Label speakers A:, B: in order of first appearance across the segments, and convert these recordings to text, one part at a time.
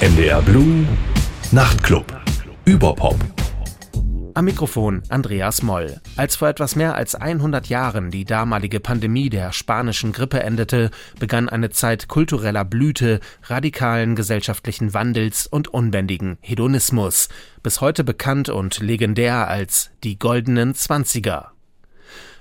A: NDR Blue Nachtclub. Überpop.
B: Am Mikrofon Andreas Moll. Als vor etwas mehr als 100 Jahren die damalige Pandemie der spanischen Grippe endete, begann eine Zeit kultureller Blüte, radikalen gesellschaftlichen Wandels und unbändigen Hedonismus, bis heute bekannt und legendär als die goldenen Zwanziger.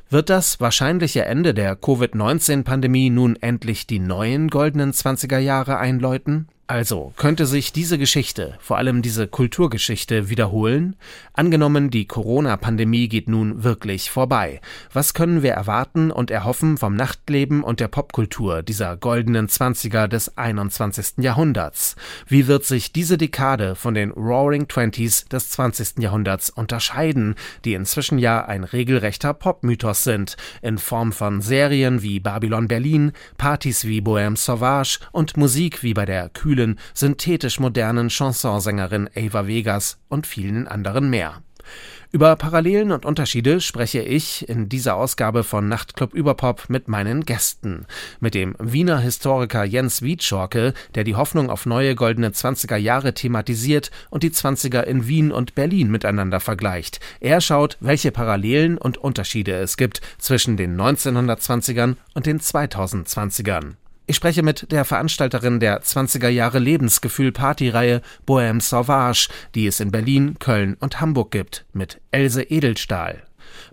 B: Wird das wahrscheinliche Ende der Covid-19-Pandemie nun endlich die neuen goldenen Zwanziger Jahre einläuten? Also, könnte sich diese Geschichte, vor allem diese Kulturgeschichte, wiederholen? Angenommen, die Corona-Pandemie geht nun wirklich vorbei. Was können wir erwarten und erhoffen vom Nachtleben und der Popkultur dieser goldenen Zwanziger des 21. Jahrhunderts? Wie wird sich diese Dekade von den Roaring Twenties des 20. Jahrhunderts unterscheiden, die inzwischen ja ein regelrechter Popmythos sind, in Form von Serien wie Babylon Berlin, Partys wie Bohème Sauvage und Musik wie bei der Kühl kühlen, synthetisch modernen Chansonsängerin Ava Vegas und vielen anderen mehr. Über Parallelen und Unterschiede spreche ich in dieser Ausgabe von Nachtclub Überpop mit meinen Gästen. Mit dem Wiener Historiker Jens Wietschorke, der die Hoffnung auf neue goldene 20er Jahre thematisiert und die 20er in Wien und Berlin miteinander vergleicht. Er schaut, welche Parallelen und Unterschiede es gibt zwischen den 1920ern und den 2020ern. Ich spreche mit der Veranstalterin der 20er Jahre Lebensgefühl Partyreihe Bohème Sauvage, die es in Berlin, Köln und Hamburg gibt, mit Else Edelstahl.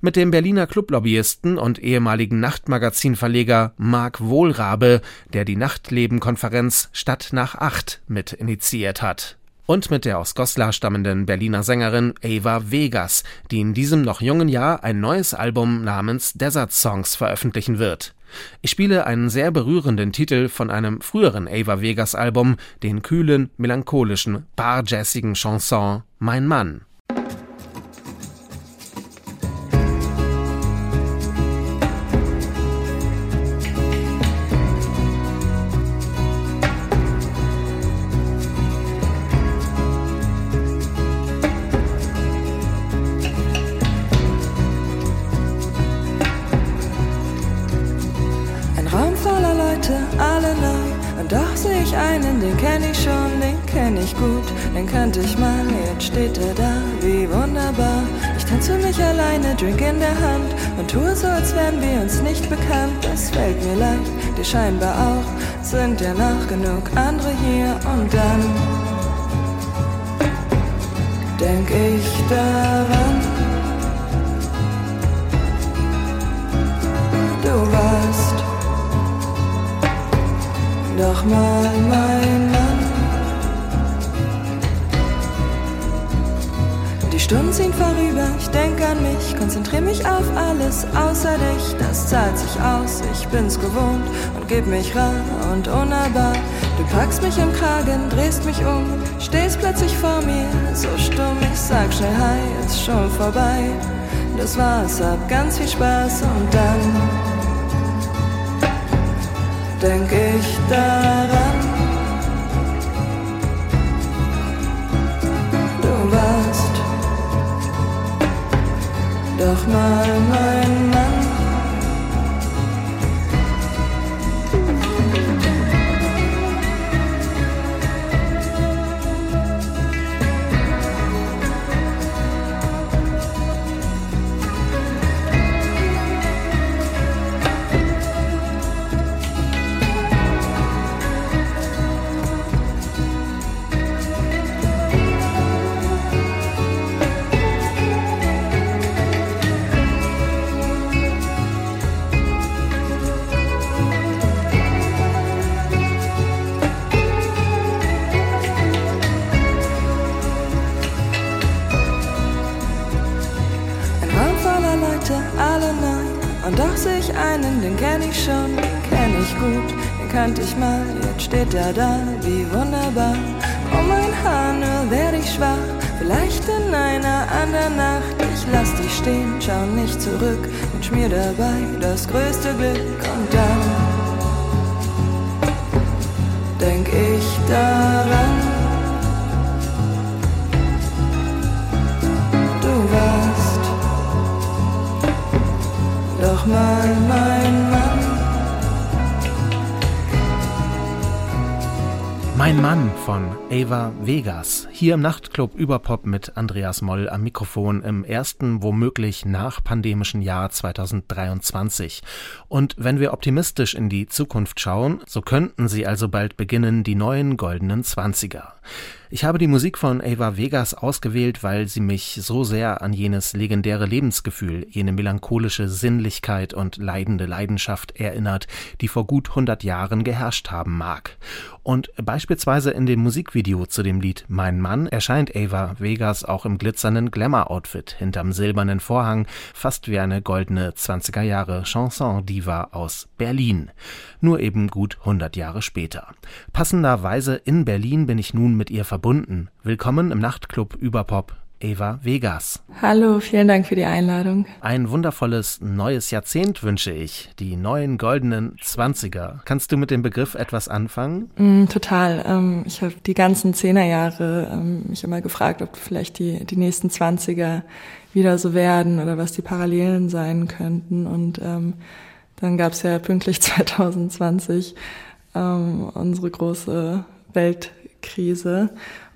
B: Mit dem Berliner Clublobbyisten und ehemaligen Nachtmagazinverleger Marc Wohlrabe, der die Nachtlebenkonferenz Stadt nach Acht mit initiiert hat und mit der aus Goslar stammenden Berliner Sängerin Ava Vegas, die in diesem noch jungen Jahr ein neues Album namens Desert Songs veröffentlichen wird. Ich spiele einen sehr berührenden Titel von einem früheren Ava Vegas Album, den kühlen, melancholischen, barjazzigen Chanson Mein Mann.
C: Wären wir uns nicht bekannt. Das fällt mir leicht, dir scheinbar auch, sind ja noch genug andere hier und dann denk ich daran. Du warst doch mal mein Stunden ziehen vorüber, ich denk an mich, konzentriere mich auf alles außer dich. Das zahlt sich aus, ich bin's gewohnt und geb mich rar und unnahbar. Du packst mich im Kragen, drehst mich um, stehst plötzlich vor mir, so stumm. Ich sag schnell Hi, ist schon vorbei. Das war's, hab ganz viel Spaß und dann denk ich daran. Doch mal mein er da, wie wunderbar. Um mein Haar nur werd ich schwach, vielleicht in einer anderen Nacht. Ich lass dich stehen, schau nicht zurück, wünsch mir dabei das größte Glück und dann Mein Mann
B: von Ava Vegas. Hier im Nachtclub Überpop mit Andreas Moll am Mikrofon im ersten, womöglich nachpandemischen Jahr 2023. Und wenn wir optimistisch in die Zukunft schauen, so könnten sie also bald beginnen, die neuen goldenen Zwanziger. Ich habe die Musik von Ava Vegas ausgewählt, weil sie mich so sehr an jenes legendäre Lebensgefühl, jene melancholische Sinnlichkeit und leidende Leidenschaft erinnert, die vor gut 100 Jahren geherrscht haben mag. Und beispielsweise in dem Musikvideo zu dem Lied Mein Mann erscheint Ava Vegas auch im glitzernden Glamour-Outfit hinterm silbernen Vorhang, fast wie eine goldene 20er Jahre Chanson-Diva aus Berlin. Nur eben gut 100 Jahre später. Passenderweise in Berlin bin ich nun mit ihr verbunden. Willkommen im Nachtclub Überpop. Eva Vegas.
D: Hallo, vielen Dank für die Einladung.
B: Ein wundervolles neues Jahrzehnt wünsche ich. Die neuen goldenen Zwanziger. Kannst du mit dem Begriff etwas anfangen?
D: Mm, total. Ähm, ich habe die ganzen Zehnerjahre ähm, mich immer gefragt, ob vielleicht die, die nächsten Zwanziger wieder so werden oder was die Parallelen sein könnten. Und ähm, dann gab es ja pünktlich 2020 ähm, unsere große Welt Krise.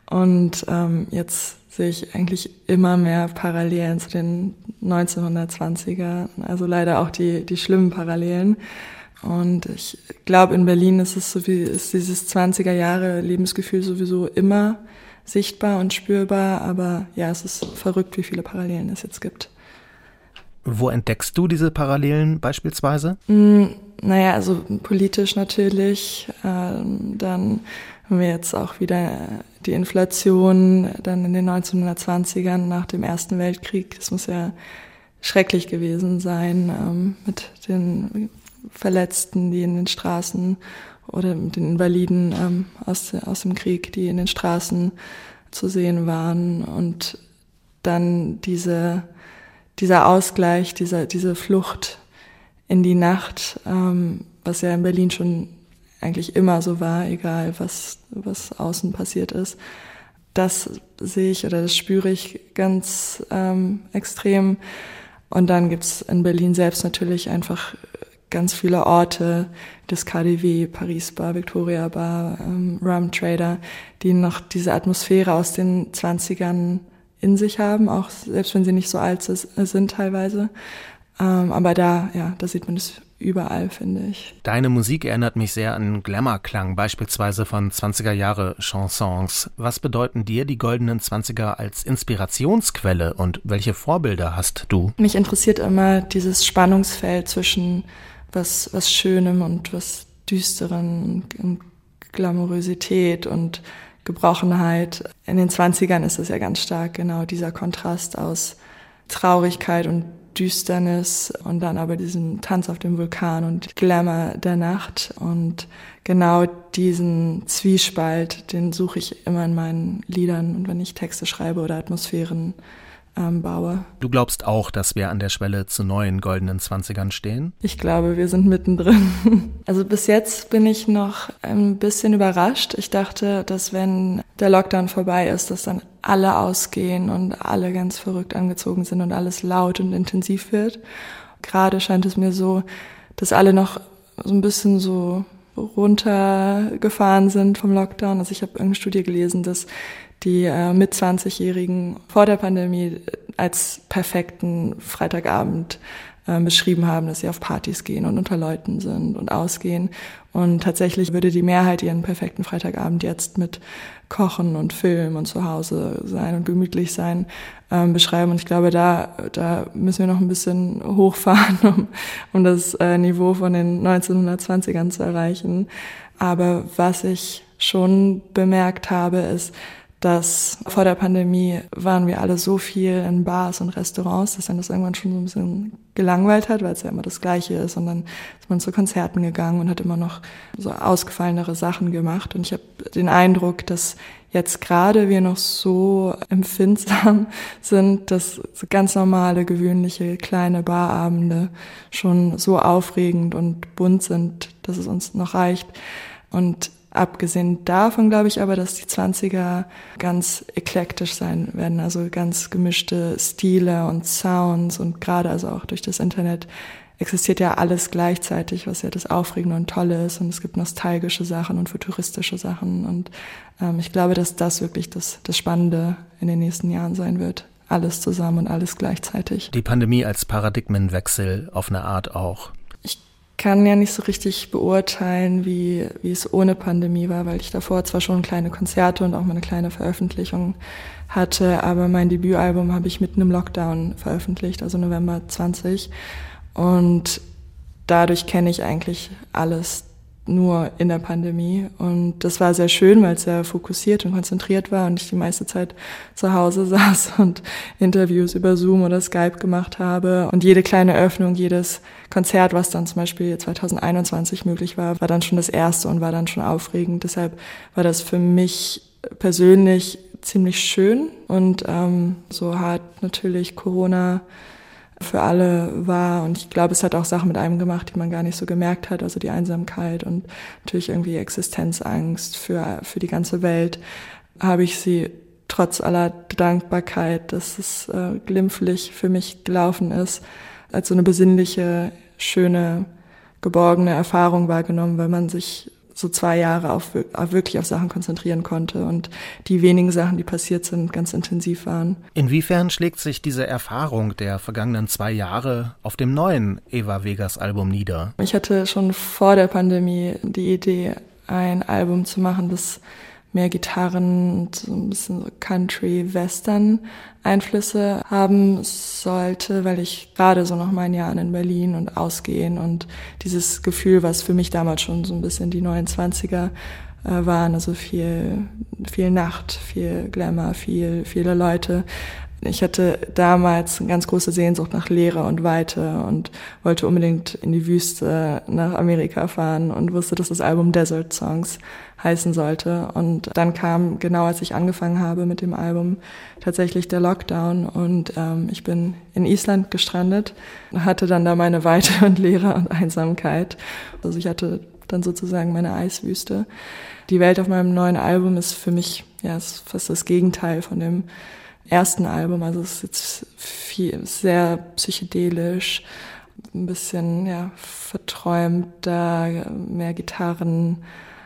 D: Und ähm, jetzt sehe ich eigentlich immer mehr Parallelen zu den 1920er, also leider auch die, die schlimmen Parallelen. Und ich glaube, in Berlin ist es so wie, ist dieses 20er Jahre Lebensgefühl sowieso immer sichtbar und spürbar, aber ja, es ist verrückt, wie viele Parallelen es jetzt gibt.
B: Wo entdeckst du diese Parallelen beispielsweise?
D: Mm, naja, also politisch natürlich, ähm, dann haben wir jetzt auch wieder die Inflation dann in den 1920ern nach dem Ersten Weltkrieg. Das muss ja schrecklich gewesen sein ähm, mit den Verletzten, die in den Straßen oder mit den Invaliden ähm, aus, aus dem Krieg, die in den Straßen zu sehen waren. Und dann diese, dieser Ausgleich, dieser, diese Flucht in die Nacht, ähm, was ja in Berlin schon eigentlich immer so war, egal was, was außen passiert ist. Das sehe ich oder das spüre ich ganz ähm, extrem. Und dann gibt's in Berlin selbst natürlich einfach ganz viele Orte, das KDW, Paris Bar, Victoria Bar, ähm, Rum Trader, die noch diese Atmosphäre aus den 20ern in sich haben, auch selbst wenn sie nicht so alt sind teilweise. Ähm, aber da, ja, da sieht man es überall, finde ich.
B: Deine Musik erinnert mich sehr an Glamour-Klang, beispielsweise von 20er Jahre Chansons. Was bedeuten dir die goldenen 20er als Inspirationsquelle und welche Vorbilder hast du?
D: Mich interessiert immer dieses Spannungsfeld zwischen was, was Schönem und was Düsteren und Glamourosität und Gebrochenheit. In den 20ern ist es ja ganz stark genau dieser Kontrast aus Traurigkeit und Düsternis und dann aber diesen Tanz auf dem Vulkan und Glamour der Nacht. Und genau diesen Zwiespalt, den suche ich immer in meinen Liedern und wenn ich Texte schreibe oder Atmosphären ähm, baue.
B: Du glaubst auch, dass wir an der Schwelle zu neuen goldenen Zwanzigern stehen?
D: Ich glaube, wir sind mittendrin. Also bis jetzt bin ich noch ein bisschen überrascht. Ich dachte, dass wenn der Lockdown vorbei ist, dass dann alle ausgehen und alle ganz verrückt angezogen sind und alles laut und intensiv wird. Gerade scheint es mir so, dass alle noch so ein bisschen so runtergefahren sind vom Lockdown. Also ich habe irgendeine Studie gelesen, dass die äh, mit 20-Jährigen vor der Pandemie als perfekten Freitagabend äh, beschrieben haben, dass sie auf Partys gehen und unter Leuten sind und ausgehen. Und tatsächlich würde die Mehrheit ihren perfekten Freitagabend jetzt mit Kochen und Film und zu Hause sein und gemütlich sein ähm, beschreiben. Und ich glaube, da, da müssen wir noch ein bisschen hochfahren, um, um das äh, Niveau von den 1920ern zu erreichen. Aber was ich schon bemerkt habe, ist, dass vor der Pandemie waren wir alle so viel in Bars und Restaurants, dass dann das irgendwann schon so ein bisschen gelangweilt hat, weil es ja immer das Gleiche ist. Und dann ist man zu Konzerten gegangen und hat immer noch so ausgefallenere Sachen gemacht. Und ich habe den Eindruck, dass jetzt gerade wir noch so empfindsam sind, dass ganz normale, gewöhnliche kleine Barabende schon so aufregend und bunt sind, dass es uns noch reicht. Und Abgesehen davon glaube ich aber, dass die 20er ganz eklektisch sein werden, also ganz gemischte Stile und Sounds und gerade also auch durch das Internet existiert ja alles gleichzeitig, was ja das Aufregende und Tolle ist. Und es gibt nostalgische Sachen und futuristische Sachen. Und ähm, ich glaube, dass das wirklich das, das Spannende in den nächsten Jahren sein wird. Alles zusammen und alles gleichzeitig.
B: Die Pandemie als Paradigmenwechsel auf eine Art auch
D: kann ja nicht so richtig beurteilen, wie, wie es ohne Pandemie war, weil ich davor zwar schon kleine Konzerte und auch mal eine kleine Veröffentlichung hatte, aber mein Debütalbum habe ich mitten im Lockdown veröffentlicht, also November 20. Und dadurch kenne ich eigentlich alles nur in der Pandemie. Und das war sehr schön, weil es sehr fokussiert und konzentriert war und ich die meiste Zeit zu Hause saß und Interviews über Zoom oder Skype gemacht habe. Und jede kleine Öffnung, jedes Konzert, was dann zum Beispiel 2021 möglich war, war dann schon das erste und war dann schon aufregend. Deshalb war das für mich persönlich ziemlich schön und ähm, so hart natürlich Corona für alle war. Und ich glaube, es hat auch Sachen mit einem gemacht, die man gar nicht so gemerkt hat. Also die Einsamkeit und natürlich irgendwie Existenzangst für, für die ganze Welt. Habe ich sie trotz aller Dankbarkeit, dass es äh, glimpflich für mich gelaufen ist, als so eine besinnliche, schöne, geborgene Erfahrung wahrgenommen, weil man sich so zwei Jahre auf, wirklich auf Sachen konzentrieren konnte und die wenigen Sachen, die passiert sind, ganz intensiv waren.
B: Inwiefern schlägt sich diese Erfahrung der vergangenen zwei Jahre auf dem neuen Eva Vegas Album nieder?
D: Ich hatte schon vor der Pandemie die Idee, ein Album zu machen, das mehr Gitarren und so ein bisschen so Country-Western-Einflüsse haben sollte, weil ich gerade so noch mein Jahren in Berlin und ausgehen und dieses Gefühl, was für mich damals schon so ein bisschen die 29er äh, waren, also viel, viel Nacht, viel Glamour, viel, viele Leute, ich hatte damals eine ganz große Sehnsucht nach Leere und Weite und wollte unbedingt in die Wüste nach Amerika fahren und wusste, dass das Album Desert Songs heißen sollte. Und dann kam, genau als ich angefangen habe mit dem Album, tatsächlich der Lockdown und ähm, ich bin in Island gestrandet, hatte dann da meine Weite und Leere und Einsamkeit. Also ich hatte dann sozusagen meine Eiswüste. Die Welt auf meinem neuen Album ist für mich ja ist fast das Gegenteil von dem ersten Album. Also es ist jetzt viel, sehr psychedelisch, ein bisschen ja, verträumter, mehr Gitarren.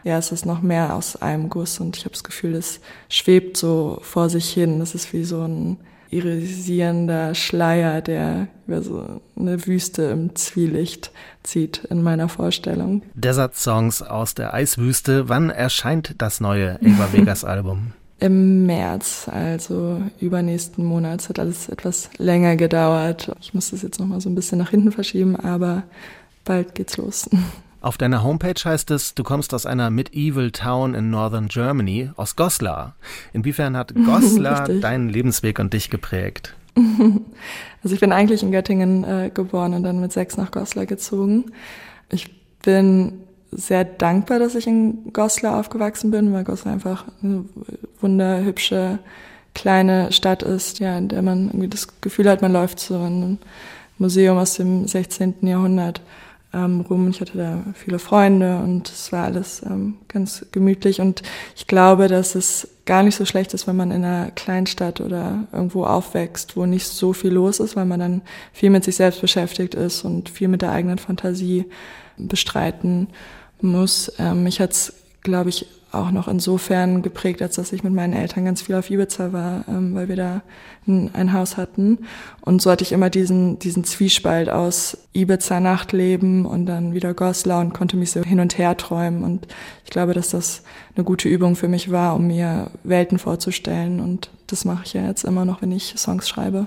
D: Ja, es ist noch mehr aus einem Guss und ich habe das Gefühl, es schwebt so vor sich hin. Das ist wie so ein irisierender Schleier, der über so eine Wüste im Zwielicht zieht in meiner Vorstellung.
B: Desert Songs aus der Eiswüste. Wann erscheint das neue Eva Vegas Album?
D: Im März, also übernächsten Monat. Es hat alles etwas länger gedauert. Ich muss das jetzt nochmal so ein bisschen nach hinten verschieben, aber bald geht's los.
B: Auf deiner Homepage heißt es, du kommst aus einer medieval town in northern Germany, aus Goslar. Inwiefern hat Goslar deinen Lebensweg und dich geprägt?
D: Also ich bin eigentlich in Göttingen äh, geboren und dann mit sechs nach Goslar gezogen. Ich bin sehr dankbar, dass ich in Goslar aufgewachsen bin, weil Goslar einfach eine wunderhübsche kleine Stadt ist, ja, in der man irgendwie das Gefühl hat, man läuft so in einem Museum aus dem 16. Jahrhundert ähm, rum. Ich hatte da viele Freunde und es war alles ähm, ganz gemütlich und ich glaube, dass es gar nicht so schlecht ist, wenn man in einer Kleinstadt oder irgendwo aufwächst, wo nicht so viel los ist, weil man dann viel mit sich selbst beschäftigt ist und viel mit der eigenen Fantasie bestreiten muss. Ähm, mich hat's, glaube ich, auch noch insofern geprägt, als dass ich mit meinen Eltern ganz viel auf Ibiza war, ähm, weil wir da ein, ein, Haus hatten. Und so hatte ich immer diesen, diesen Zwiespalt aus Ibiza-Nachtleben und dann wieder Goslar und konnte mich so hin und her träumen. Und ich glaube, dass das eine gute Übung für mich war, um mir Welten vorzustellen. Und das mache ich ja jetzt immer noch, wenn ich Songs schreibe.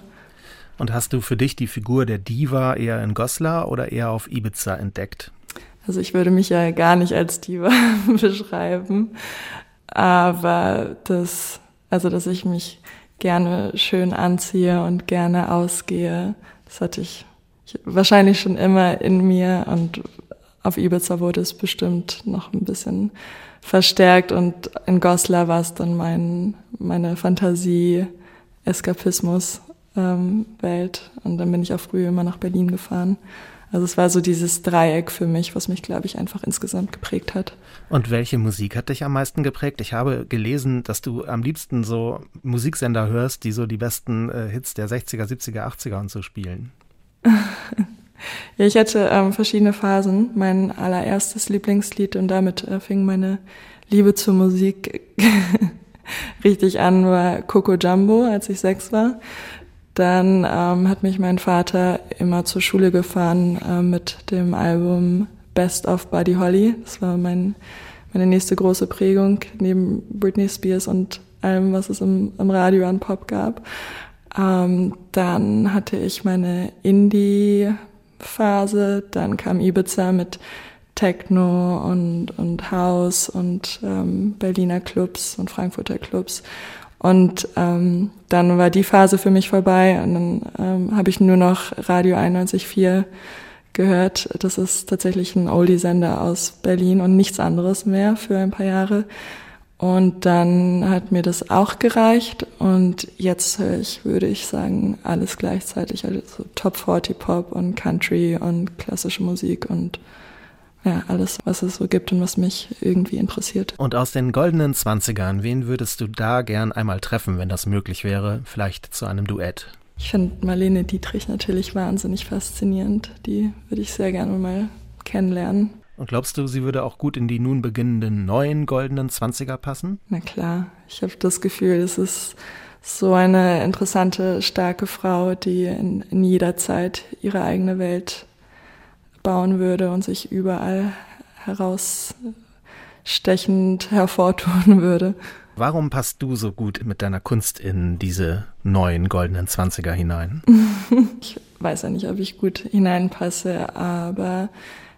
B: Und hast du für dich die Figur der Diva eher in Goslar oder eher auf Ibiza entdeckt?
D: Also ich würde mich ja gar nicht als Diva beschreiben, aber das, also dass ich mich gerne schön anziehe und gerne ausgehe, das hatte ich wahrscheinlich schon immer in mir und auf Ibiza wurde es bestimmt noch ein bisschen verstärkt und in Goslar war es dann mein, meine Fantasie, Eskapismus ähm, Welt und dann bin ich auch früh immer nach Berlin gefahren. Also es war so dieses Dreieck für mich, was mich, glaube ich, einfach insgesamt geprägt hat.
B: Und welche Musik hat dich am meisten geprägt? Ich habe gelesen, dass du am liebsten so Musiksender hörst, die so die besten äh, Hits der 60er, 70er, 80er und so spielen.
D: Ja, ich hatte ähm, verschiedene Phasen. Mein allererstes Lieblingslied und damit äh, fing meine Liebe zur Musik richtig an, war Coco Jumbo, als ich sechs war. Dann ähm, hat mich mein Vater immer zur Schule gefahren äh, mit dem Album Best of Buddy Holly. Das war mein, meine nächste große Prägung neben Britney Spears und allem, was es im, im Radio an Pop gab. Ähm, dann hatte ich meine Indie-Phase, dann kam Ibiza mit Techno und, und House und ähm, Berliner Clubs und Frankfurter Clubs. Und ähm, dann war die Phase für mich vorbei und dann ähm, habe ich nur noch Radio 91.4 gehört. Das ist tatsächlich ein Oldie-Sender aus Berlin und nichts anderes mehr für ein paar Jahre. Und dann hat mir das auch gereicht und jetzt höre ich, würde ich sagen, alles gleichzeitig. Also Top 40 Pop und Country und klassische Musik und ja, alles, was es so gibt und was mich irgendwie interessiert.
B: Und aus den goldenen Zwanzigern, wen würdest du da gern einmal treffen, wenn das möglich wäre? Vielleicht zu einem Duett?
D: Ich finde Marlene Dietrich natürlich wahnsinnig faszinierend. Die würde ich sehr gerne mal kennenlernen.
B: Und glaubst du, sie würde auch gut in die nun beginnenden neuen goldenen Zwanziger passen?
D: Na klar, ich habe das Gefühl, es ist so eine interessante, starke Frau, die in, in jeder Zeit ihre eigene Welt bauen würde und sich überall herausstechend hervortun würde.
B: Warum passt du so gut mit deiner Kunst in diese neuen goldenen Zwanziger hinein?
D: ich weiß ja nicht, ob ich gut hineinpasse, aber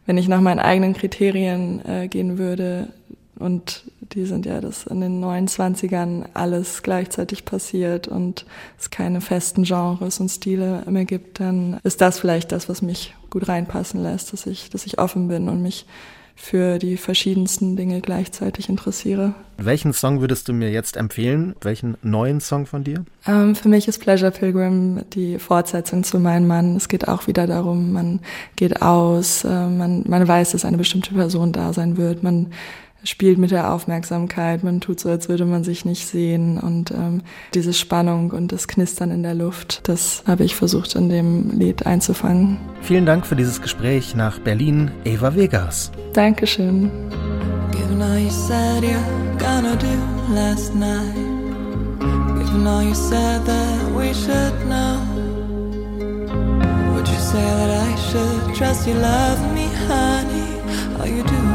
D: wenn ich nach meinen eigenen Kriterien äh, gehen würde, und die sind ja, dass in den 29ern alles gleichzeitig passiert und es keine festen Genres und Stile mehr gibt, dann ist das vielleicht das, was mich gut reinpassen lässt, dass ich, dass ich offen bin und mich für die verschiedensten Dinge gleichzeitig interessiere.
B: Welchen Song würdest du mir jetzt empfehlen? Welchen neuen Song von dir?
D: Ähm, für mich ist Pleasure Pilgrim die Fortsetzung zu Mein Mann. Es geht auch wieder darum, man geht aus, äh, man, man weiß, dass eine bestimmte Person da sein wird, man spielt mit der Aufmerksamkeit, man tut so, als würde man sich nicht sehen und ähm, diese Spannung und das Knistern in der Luft, das habe ich versucht in dem Lied einzufangen.
B: Vielen Dank für dieses Gespräch nach Berlin, Eva Vegas.
D: Dankeschön.
C: Given all you said you're gonna do last night Given all you said that we should know Would you say that I should trust you love me, honey? All you do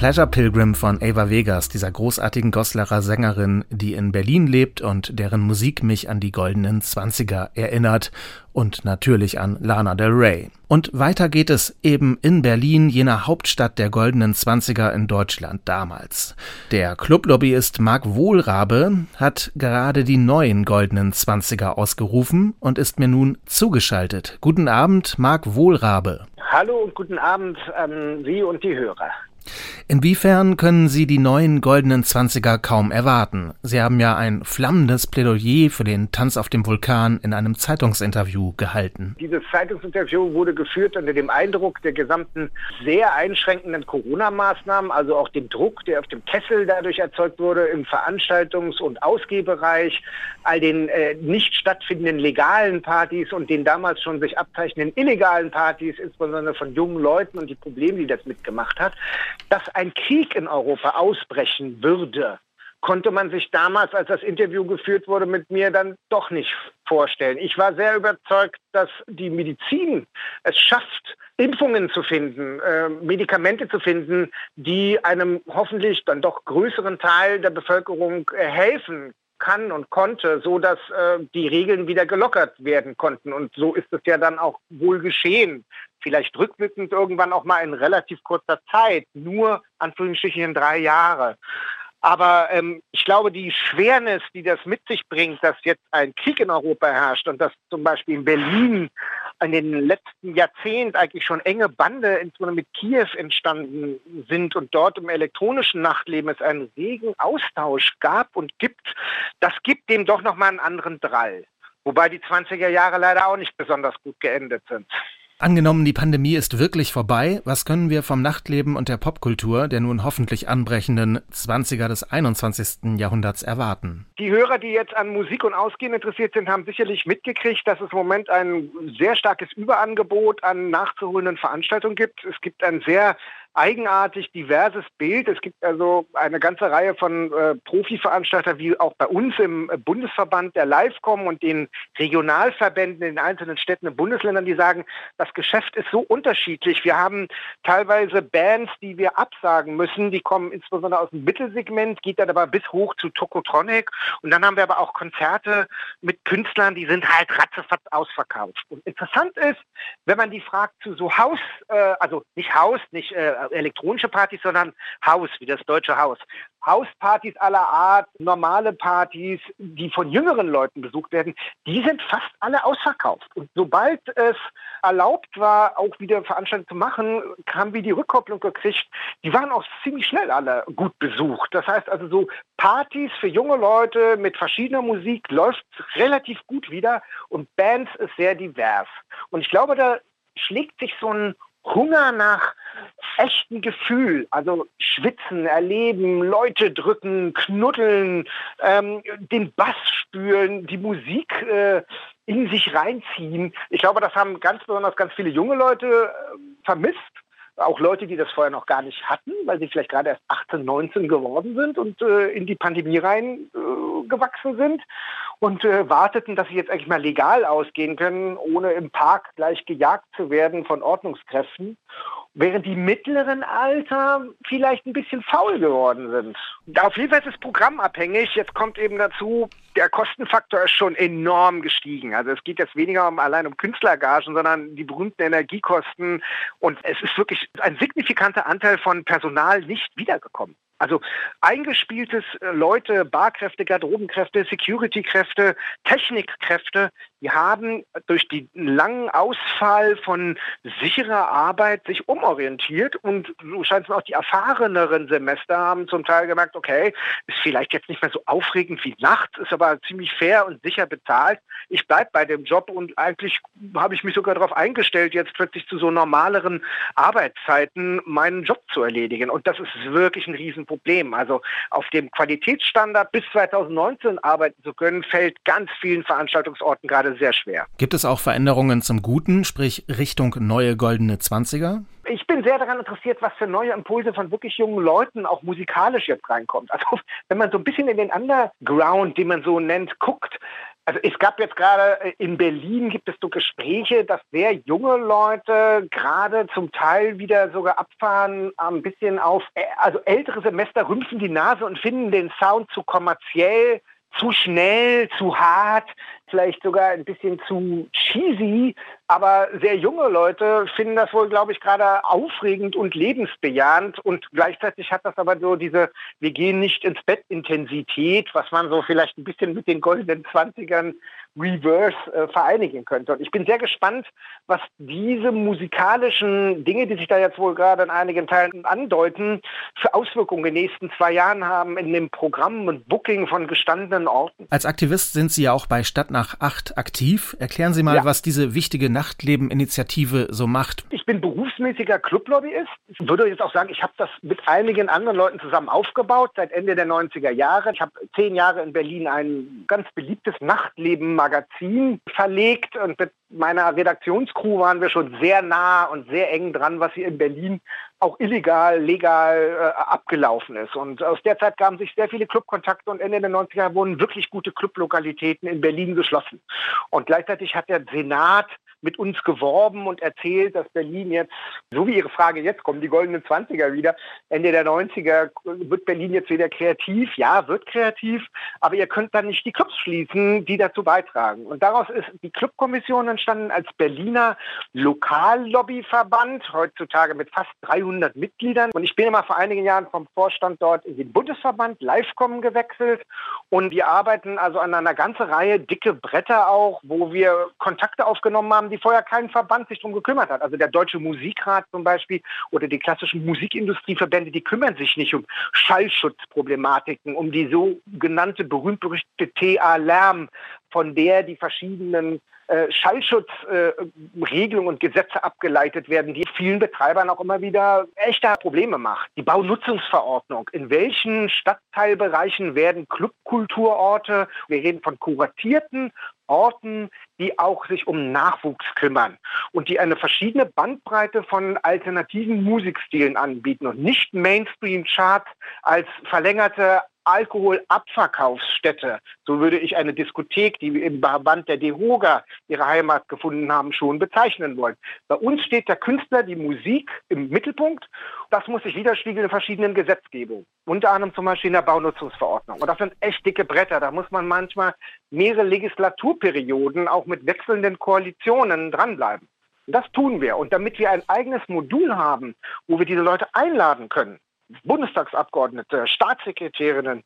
B: Pleasure Pilgrim von Ava Vegas, dieser großartigen Goslerer Sängerin, die in Berlin lebt und deren Musik mich an die goldenen Zwanziger erinnert und natürlich an Lana Del Rey. Und weiter geht es eben in Berlin, jener Hauptstadt der goldenen Zwanziger in Deutschland damals. Der Clublobbyist Marc Wohlrabe hat gerade die neuen goldenen Zwanziger ausgerufen und ist mir nun zugeschaltet. Guten Abend, Marc Wohlrabe.
E: Hallo und guten Abend an Sie und die Hörer.
B: Inwiefern können Sie die neuen goldenen Zwanziger kaum erwarten? Sie haben ja ein flammendes Plädoyer für den Tanz auf dem Vulkan in einem Zeitungsinterview gehalten.
E: Dieses Zeitungsinterview wurde geführt unter dem Eindruck der gesamten sehr einschränkenden Corona-Maßnahmen, also auch dem Druck, der auf dem Kessel dadurch erzeugt wurde im Veranstaltungs- und Ausgehbereich, all den äh, nicht stattfindenden legalen Partys und den damals schon sich abzeichnenden illegalen Partys, insbesondere von jungen Leuten und die Probleme, die das mitgemacht hat dass ein Krieg in Europa ausbrechen würde, konnte man sich damals, als das Interview geführt wurde, mit mir dann doch nicht vorstellen. Ich war sehr überzeugt, dass die Medizin es schafft, Impfungen zu finden, äh, Medikamente zu finden, die einem hoffentlich dann doch größeren Teil der Bevölkerung äh, helfen kann und konnte, so dass äh, die Regeln wieder gelockert werden konnten. Und so ist es ja dann auch wohl geschehen vielleicht rückblickend irgendwann auch mal in relativ kurzer Zeit, nur Anführungsstrichen in drei Jahre. Aber ähm, ich glaube, die Schwernis, die das mit sich bringt, dass jetzt ein Krieg in Europa herrscht und dass zum Beispiel in Berlin in den letzten Jahrzehnten eigentlich schon enge Bande, insbesondere mit Kiew, entstanden sind und dort im elektronischen Nachtleben es einen regen Austausch gab und gibt, das gibt dem doch nochmal einen anderen Drall. Wobei die 20er Jahre leider auch nicht besonders gut geendet sind.
B: Angenommen, die Pandemie ist wirklich vorbei, was können wir vom Nachtleben und der Popkultur der nun hoffentlich anbrechenden 20er des 21. Jahrhunderts erwarten?
E: Die Hörer, die jetzt an Musik und Ausgehen interessiert sind, haben sicherlich mitgekriegt, dass es im Moment ein sehr starkes Überangebot an nachzuholenden Veranstaltungen gibt. Es gibt ein sehr eigenartig diverses Bild. Es gibt also eine ganze Reihe von äh, Profiveranstaltern, wie auch bei uns im Bundesverband der Livecom und den Regionalverbänden in den einzelnen Städten und Bundesländern, die sagen, das Geschäft ist so unterschiedlich. Wir haben teilweise Bands, die wir absagen müssen. Die kommen insbesondere aus dem Mittelsegment, geht dann aber bis hoch zu Tokotronic. Und dann haben wir aber auch Konzerte mit Künstlern, die sind halt ratzefatz ausverkauft. Und interessant ist, wenn man die fragt zu so Haus, äh, also nicht Haus, nicht äh, elektronische Partys, sondern Haus, wie das deutsche Haus. Hauspartys aller Art, normale Partys, die von jüngeren Leuten besucht werden, die sind fast alle ausverkauft. Und sobald es erlaubt war, auch wieder Veranstaltungen zu machen, haben wir die Rückkopplung gekriegt. Die waren auch ziemlich schnell alle gut besucht. Das heißt also so Partys für junge Leute mit verschiedener Musik läuft relativ gut wieder und Bands ist sehr divers. Und ich glaube, da schlägt sich so ein Hunger nach echten Gefühl, also schwitzen, erleben, Leute drücken, knuddeln, ähm, den Bass spüren, die Musik äh, in sich reinziehen. Ich glaube, das haben ganz besonders ganz viele junge Leute äh, vermisst. Auch Leute, die das vorher noch gar nicht hatten, weil sie vielleicht gerade erst 18, 19 geworden sind und äh, in die Pandemie rein äh, sind und äh, warteten, dass sie jetzt eigentlich mal legal ausgehen können, ohne im Park gleich gejagt zu werden von Ordnungskräften während die mittleren Alter vielleicht ein bisschen faul geworden sind. Auf jeden Fall ist es programmabhängig. Jetzt kommt eben dazu, der Kostenfaktor ist schon enorm gestiegen. Also es geht jetzt weniger um, allein um Künstlergagen, sondern die berühmten Energiekosten. Und es ist wirklich ein signifikanter Anteil von Personal nicht wiedergekommen. Also eingespieltes äh, Leute, Barkräfte, Garderobenkräfte, Security-Kräfte, Technikkräfte, die haben durch den langen Ausfall von sicherer Arbeit sich umorientiert und so scheint es auch die erfahreneren Semester haben zum Teil gemerkt, okay, ist vielleicht jetzt nicht mehr so aufregend wie nachts, ist aber ziemlich fair und sicher bezahlt. Ich bleibe bei dem Job und eigentlich habe ich mich sogar darauf eingestellt, jetzt plötzlich zu so normaleren Arbeitszeiten meinen Job zu erledigen. Und das ist wirklich ein Riesen Problem. Also auf dem Qualitätsstandard bis 2019 arbeiten zu können, fällt ganz vielen Veranstaltungsorten gerade sehr schwer.
B: Gibt es auch Veränderungen zum Guten, sprich Richtung neue goldene Zwanziger?
E: Ich bin sehr daran interessiert, was für neue Impulse von wirklich jungen Leuten auch musikalisch jetzt reinkommt. Also wenn man so ein bisschen in den Underground, den man so nennt, guckt, also es gab jetzt gerade äh, in Berlin gibt es so Gespräche, dass sehr junge Leute gerade zum Teil wieder sogar abfahren, ein bisschen auf, äh, also ältere Semester rümpfen die Nase und finden den Sound zu kommerziell, zu schnell, zu hart, vielleicht sogar ein bisschen zu cheesy, aber sehr junge Leute finden das wohl, glaube ich, gerade aufregend und lebensbejahend und gleichzeitig hat das aber so diese Wir gehen nicht ins Bett Intensität, was man so vielleicht ein bisschen mit den goldenen Zwanzigern Reverse äh, vereinigen könnte. Und ich bin sehr gespannt, was diese musikalischen Dinge, die sich da jetzt wohl gerade in einigen Teilen andeuten, für Auswirkungen in den nächsten zwei Jahren haben in dem Programm und Booking von gestandenen Orten.
B: Als Aktivist sind Sie ja auch bei Stadt nach acht aktiv. Erklären Sie mal, ja. was diese wichtige Nachtleben-Initiative so macht.
E: Ich bin berufsmäßiger Clublobbyist. Ich würde jetzt auch sagen, ich habe das mit einigen anderen Leuten zusammen aufgebaut seit Ende der 90er Jahre. Ich habe zehn Jahre in Berlin ein ganz beliebtes Nachtleben Magazin verlegt und mit meiner Redaktionscrew waren wir schon sehr nah und sehr eng dran, was hier in Berlin auch illegal, legal äh, abgelaufen ist. Und aus der Zeit gaben sich sehr viele Clubkontakte und Ende der 90er wurden wirklich gute Clublokalitäten in Berlin geschlossen. Und gleichzeitig hat der Senat mit uns geworben und erzählt, dass Berlin jetzt, so wie Ihre Frage jetzt kommen, die goldenen 20er wieder, Ende der 90er wird Berlin jetzt wieder kreativ. Ja, wird kreativ, aber ihr könnt dann nicht die Clubs schließen, die dazu beitragen. Und daraus ist die Clubkommission entstanden als Berliner Lokallobbyverband, heutzutage mit fast 300 Mitgliedern. Und ich bin immer vor einigen Jahren vom Vorstand dort in den Bundesverband Livecom gewechselt. Und wir arbeiten also an einer ganzen Reihe dicke Bretter auch, wo wir Kontakte aufgenommen haben, die vorher kein Verband sich darum gekümmert hat. Also der Deutsche Musikrat zum Beispiel oder die klassischen Musikindustrieverbände, die kümmern sich nicht um Schallschutzproblematiken, um die sogenannte berühmt-berüchtigte TA-Lärm, von der die verschiedenen äh, Schallschutzregelungen äh, und Gesetze abgeleitet werden, die vielen Betreibern auch immer wieder echte Probleme macht. Die Baunutzungsverordnung. In welchen Stadtteilbereichen werden Clubkulturorte, wir reden von kuratierten Orten, die auch sich um Nachwuchs kümmern und die eine verschiedene Bandbreite von alternativen Musikstilen anbieten und nicht Mainstream-Charts als verlängerte Alkoholabverkaufsstätte, so würde ich eine Diskothek, die im Verband der Dehoga ihre Heimat gefunden haben, schon bezeichnen wollen. Bei uns steht der Künstler, die Musik im Mittelpunkt. Das muss sich widerspiegeln in verschiedenen Gesetzgebungen. Unter anderem zum Beispiel in der Baunutzungsverordnung. Und das sind echt dicke Bretter. Da muss man manchmal mehrere Legislaturperioden auch mit wechselnden Koalitionen dranbleiben. Das tun wir. Und damit wir ein eigenes Modul haben, wo wir diese Leute einladen können, Bundestagsabgeordnete, Staatssekretärinnen,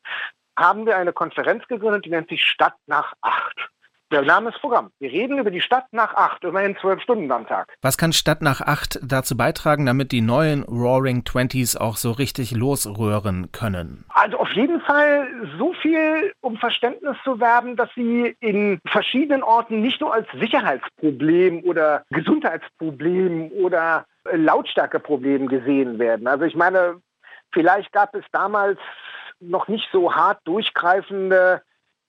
E: haben wir eine Konferenz gegründet, die nennt sich Stadt nach acht. Der Name ist Programm. Wir reden über die Stadt nach acht, immerhin zwölf Stunden am Tag.
B: Was kann Stadt nach acht dazu beitragen, damit die neuen Roaring Twenties auch so richtig losrühren können?
E: Also auf jeden Fall so viel, um Verständnis zu werben, dass sie in verschiedenen Orten nicht nur als Sicherheitsproblem oder Gesundheitsproblem oder Lautstärkeproblem gesehen werden. Also ich meine, Vielleicht gab es damals noch nicht so hart durchgreifende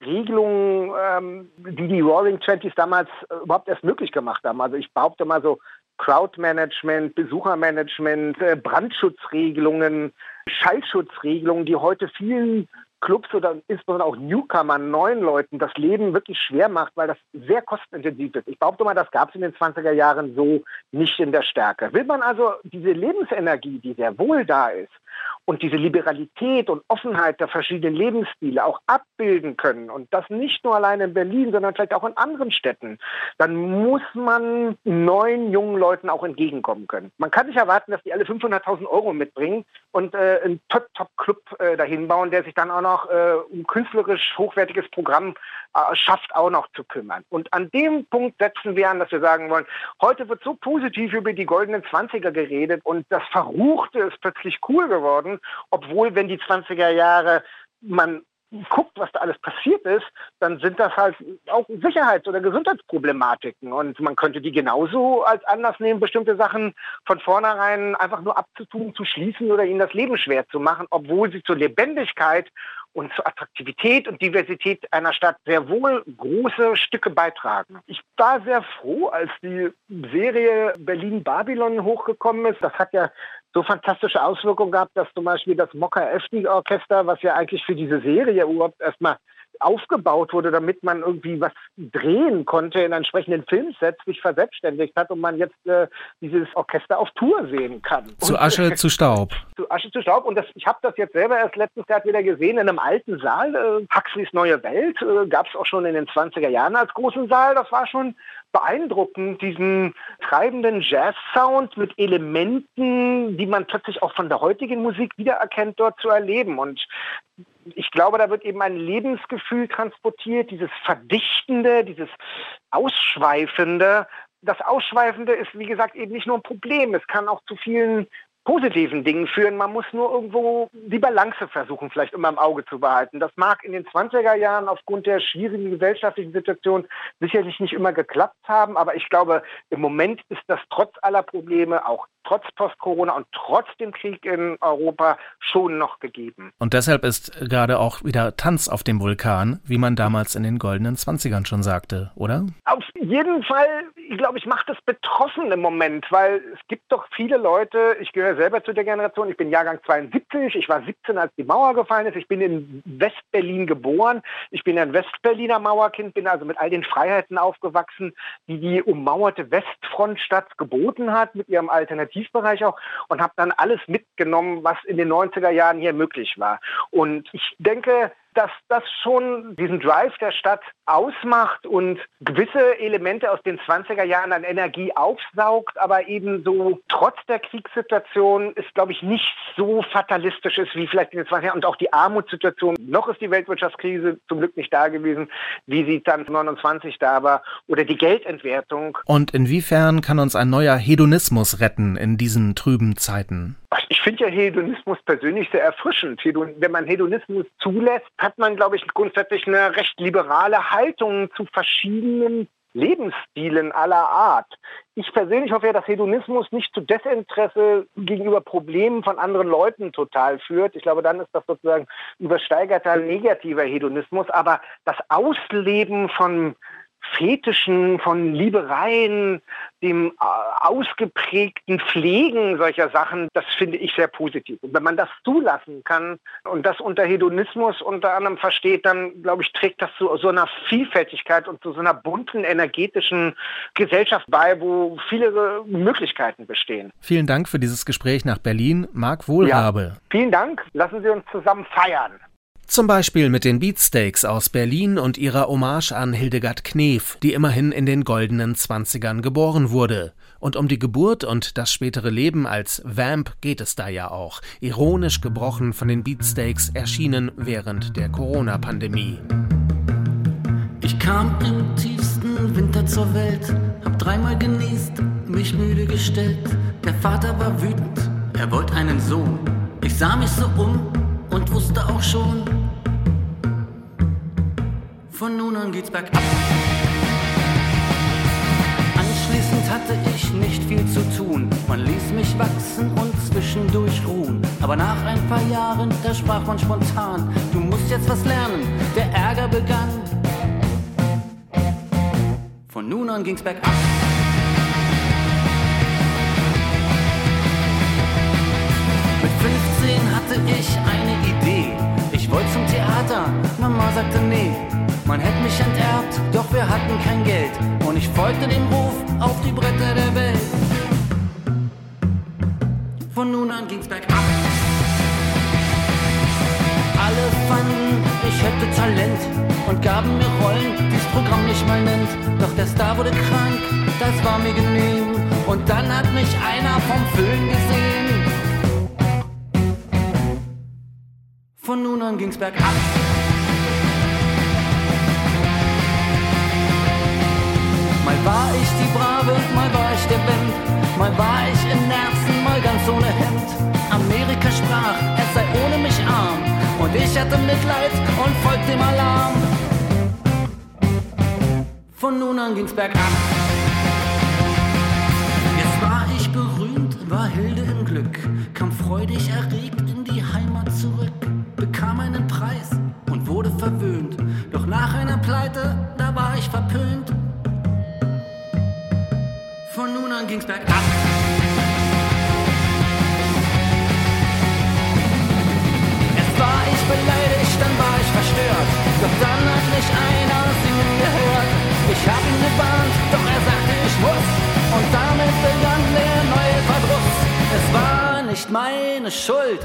E: Regelungen, ähm, die die Roaring Twenties damals äh, überhaupt erst möglich gemacht haben. Also ich behaupte mal so Crowdmanagement, Besuchermanagement, äh, Brandschutzregelungen, Schallschutzregelungen, die heute vielen Clubs oder insbesondere auch Newcomern, neuen Leuten das Leben wirklich schwer macht, weil das sehr kostenintensiv ist. Ich behaupte mal, das gab es in den 20er Jahren so nicht in der Stärke. Will man also diese Lebensenergie, die sehr wohl da ist, und diese Liberalität und Offenheit der verschiedenen Lebensstile auch abbilden können und das nicht nur allein in Berlin, sondern vielleicht auch in anderen Städten, dann muss man neuen jungen Leuten auch entgegenkommen können. Man kann nicht erwarten, dass die alle 500.000 Euro mitbringen und äh, einen Top-Top-Club äh, dahin bauen, der sich dann auch noch äh, um künstlerisch hochwertiges Programm äh, schafft, auch noch zu kümmern. Und an dem Punkt setzen wir an, dass wir sagen wollen, heute wird so positiv über die goldenen Zwanziger geredet und das Verruchte ist plötzlich cool geworden, obwohl, wenn die 20er Jahre man guckt, was da alles passiert ist, dann sind das halt auch Sicherheits- oder Gesundheitsproblematiken. Und man könnte die genauso als Anlass nehmen, bestimmte Sachen von vornherein einfach nur abzutun, zu schließen oder ihnen das Leben schwer zu machen, obwohl sie zur Lebendigkeit und zur Attraktivität und Diversität einer Stadt sehr wohl große Stücke beitragen. Ich war sehr froh, als die Serie Berlin-Babylon hochgekommen ist. Das hat ja so fantastische Auswirkungen gehabt, dass zum Beispiel das Mokka Efti Orchester, was ja eigentlich für diese Serie überhaupt erstmal aufgebaut wurde, damit man irgendwie was drehen konnte in entsprechenden Filmsets, sich verselbstständigt hat und man jetzt äh, dieses Orchester auf Tour sehen kann.
B: Zu Asche zu Staub.
E: Zu Asche zu Staub. Und das, ich habe das jetzt selber erst letztes Jahr wieder gesehen in einem alten Saal. Äh, Huxleys Neue Welt äh, gab es auch schon in den 20er Jahren als großen Saal. Das war schon beeindruckend, diesen treibenden Jazz-Sound mit Elementen, die man plötzlich auch von der heutigen Musik wiedererkennt, dort zu erleben. Und ich glaube, da wird eben ein Lebensgefühl transportiert, dieses Verdichtende, dieses Ausschweifende. Das Ausschweifende ist, wie gesagt, eben nicht nur ein Problem. Es kann auch zu vielen positiven Dingen führen. Man muss nur irgendwo die Balance versuchen, vielleicht immer im Auge zu behalten. Das mag in den 20er Jahren aufgrund der schwierigen gesellschaftlichen Situation sicherlich nicht immer geklappt haben, aber ich glaube, im Moment ist das trotz aller Probleme, auch trotz Post-Corona und trotz dem Krieg in Europa schon noch gegeben.
B: Und deshalb ist gerade auch wieder Tanz auf dem Vulkan, wie man damals in den goldenen 20ern schon sagte, oder?
E: Auf jeden Fall, ich glaube, ich mache das betroffen im Moment, weil es gibt doch viele Leute, ich gehöre selber zu der Generation, ich bin Jahrgang 72, ich war 17, als die Mauer gefallen ist, ich bin in Westberlin geboren, ich bin ein Westberliner Mauerkind, bin also mit all den Freiheiten aufgewachsen, die die ummauerte Westfrontstadt geboten hat, mit ihrem Alternativen Kreativbereich auch und habe dann alles mitgenommen, was in den 90er Jahren hier möglich war. Und ich denke, dass das schon diesen Drive der Stadt ausmacht und gewisse Elemente aus den 20er Jahren an Energie aufsaugt, aber eben so trotz der Kriegssituation ist, glaube ich, nicht so fatalistisch ist wie vielleicht in den 20er Jahren. Und auch die Armutssituation, noch ist die Weltwirtschaftskrise zum Glück nicht da gewesen, wie sie dann 29 da war, oder die Geldentwertung.
B: Und inwiefern kann uns ein neuer Hedonismus retten in diesen trüben Zeiten?
E: Ich finde ja Hedonismus persönlich sehr erfrischend. Wenn man Hedonismus zulässt, hat man, glaube ich, grundsätzlich eine recht liberale Haltung zu verschiedenen Lebensstilen aller Art. Ich persönlich hoffe ja, dass Hedonismus nicht zu Desinteresse gegenüber Problemen von anderen Leuten total führt. Ich glaube, dann ist das sozusagen übersteigerter negativer Hedonismus. Aber das Ausleben von Fetischen, von Liebereien, dem äh, ausgeprägten Pflegen solcher Sachen, das finde ich sehr positiv. Und wenn man das zulassen kann und das unter Hedonismus unter anderem versteht, dann glaube ich, trägt das zu so einer Vielfältigkeit und zu so einer bunten, energetischen Gesellschaft bei, wo viele Möglichkeiten bestehen.
B: Vielen Dank für dieses Gespräch nach Berlin. Marc Wohlhabe.
E: Ja, vielen Dank. Lassen Sie uns zusammen feiern.
B: Zum Beispiel mit den Beatsteaks aus Berlin und ihrer Hommage an Hildegard Knef, die immerhin in den goldenen Zwanzigern geboren wurde. Und um die Geburt und das spätere Leben als Vamp geht es da ja auch, ironisch gebrochen von den Beatsteaks erschienen während der Corona-Pandemie.
F: Ich kam im tiefsten Winter zur Welt, hab dreimal genießt, mich müde gestellt. Der Vater war wütend, er wollte einen Sohn. Ich sah mich so um und wusste auch schon, von nun an geht's bergab. Anschließend hatte ich nicht viel zu tun. Man ließ mich wachsen und zwischendurch ruhen. Aber nach ein paar Jahren, da sprach man spontan: Du musst jetzt was lernen. Der Ärger begann. Von nun an ging's bergab. 15 hatte ich eine Idee. Ich wollte zum Theater. Mama sagte nee. Man hätte mich enterbt, doch wir hatten kein Geld. Und ich folgte dem Ruf auf die Bretter der Welt. Von nun an ging's bergab. Alle fanden, ich hätte Talent und gaben mir Rollen, die's Programm nicht mal nennt. Doch der Star wurde krank, das war mir genehm. Und dann hat mich einer vom Föhn gesehen. Von nun an ging's bergab. Mal war ich die Brave, mal war ich der Vamp, mal war ich in Nerzen, mal ganz ohne Hemd. Amerika sprach, es sei ohne mich arm, und ich hatte Mitleid und folgte dem Alarm. Von nun an ging's bergab. Jetzt war ich berühmt, war Hilde im Glück, kam freudig erregt in die Heimat zurück, bekam einen Preis und wurde verwöhnt. Doch nach einer Pleite, da war ich verpönt. Von nun an ging's bergab. Erst war ich beleidigt, dann war ich verstört. Doch dann hat mich einer singen gehört. Ich hab ihn gewarnt, doch er sagte, ich muss. Und damit begann der neue Verdruss. Es war nicht meine Schuld.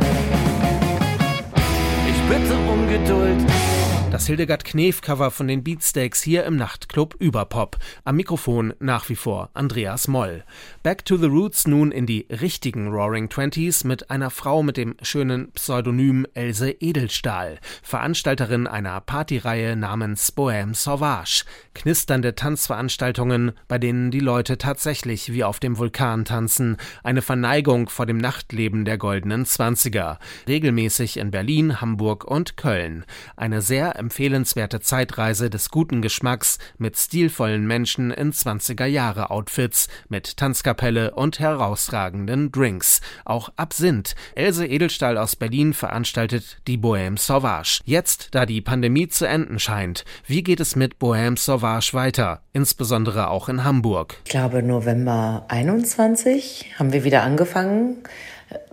F: Bitte um Geduld.
B: Das Hildegard Knef-Cover von den Beatsteaks hier im Nachtclub Überpop. Am Mikrofon nach wie vor Andreas Moll. Back to the Roots nun in die richtigen Roaring Twenties mit einer Frau mit dem schönen Pseudonym Else Edelstahl, Veranstalterin einer Partyreihe namens Bohème Sauvage. Knisternde Tanzveranstaltungen, bei denen die Leute tatsächlich wie auf dem Vulkan tanzen. Eine Verneigung vor dem Nachtleben der goldenen Zwanziger. Regelmäßig in Berlin, Hamburg und Köln. Eine sehr empfehlenswerte Zeitreise des guten Geschmacks mit stilvollen Menschen in 20er-Jahre-Outfits, mit Tanzkapelle und herausragenden Drinks. Auch Absinth. Else Edelstahl aus Berlin veranstaltet die Bohème Sauvage. Jetzt, da die Pandemie zu enden scheint, wie geht es mit Bohème Sauvage weiter? Insbesondere auch in Hamburg.
G: Ich glaube, November 21 haben wir wieder angefangen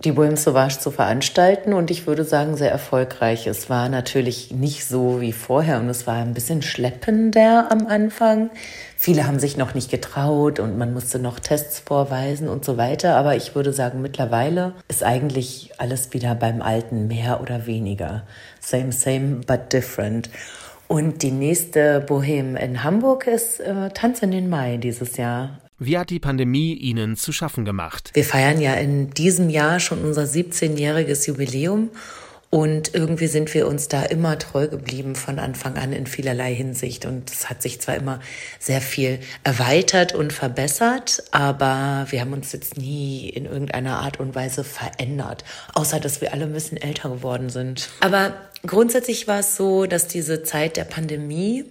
G: die Bohème Sauvage zu veranstalten und ich würde sagen sehr erfolgreich. Es war natürlich nicht so wie vorher und es war ein bisschen schleppender am Anfang. Viele haben sich noch nicht getraut und man musste noch Tests vorweisen und so weiter. Aber ich würde sagen, mittlerweile ist eigentlich alles wieder beim Alten mehr oder weniger. Same, same, but different. Und die nächste Bohème in Hamburg ist äh, Tanz in den Mai dieses Jahr.
B: Wie hat die Pandemie Ihnen zu schaffen gemacht?
G: Wir feiern ja in diesem Jahr schon unser 17-jähriges Jubiläum und irgendwie sind wir uns da immer treu geblieben von Anfang an in vielerlei Hinsicht. Und es hat sich zwar immer sehr viel erweitert und verbessert, aber wir haben uns jetzt nie in irgendeiner Art und Weise verändert. Außer, dass wir alle ein bisschen älter geworden sind. Aber grundsätzlich war es so, dass diese Zeit der Pandemie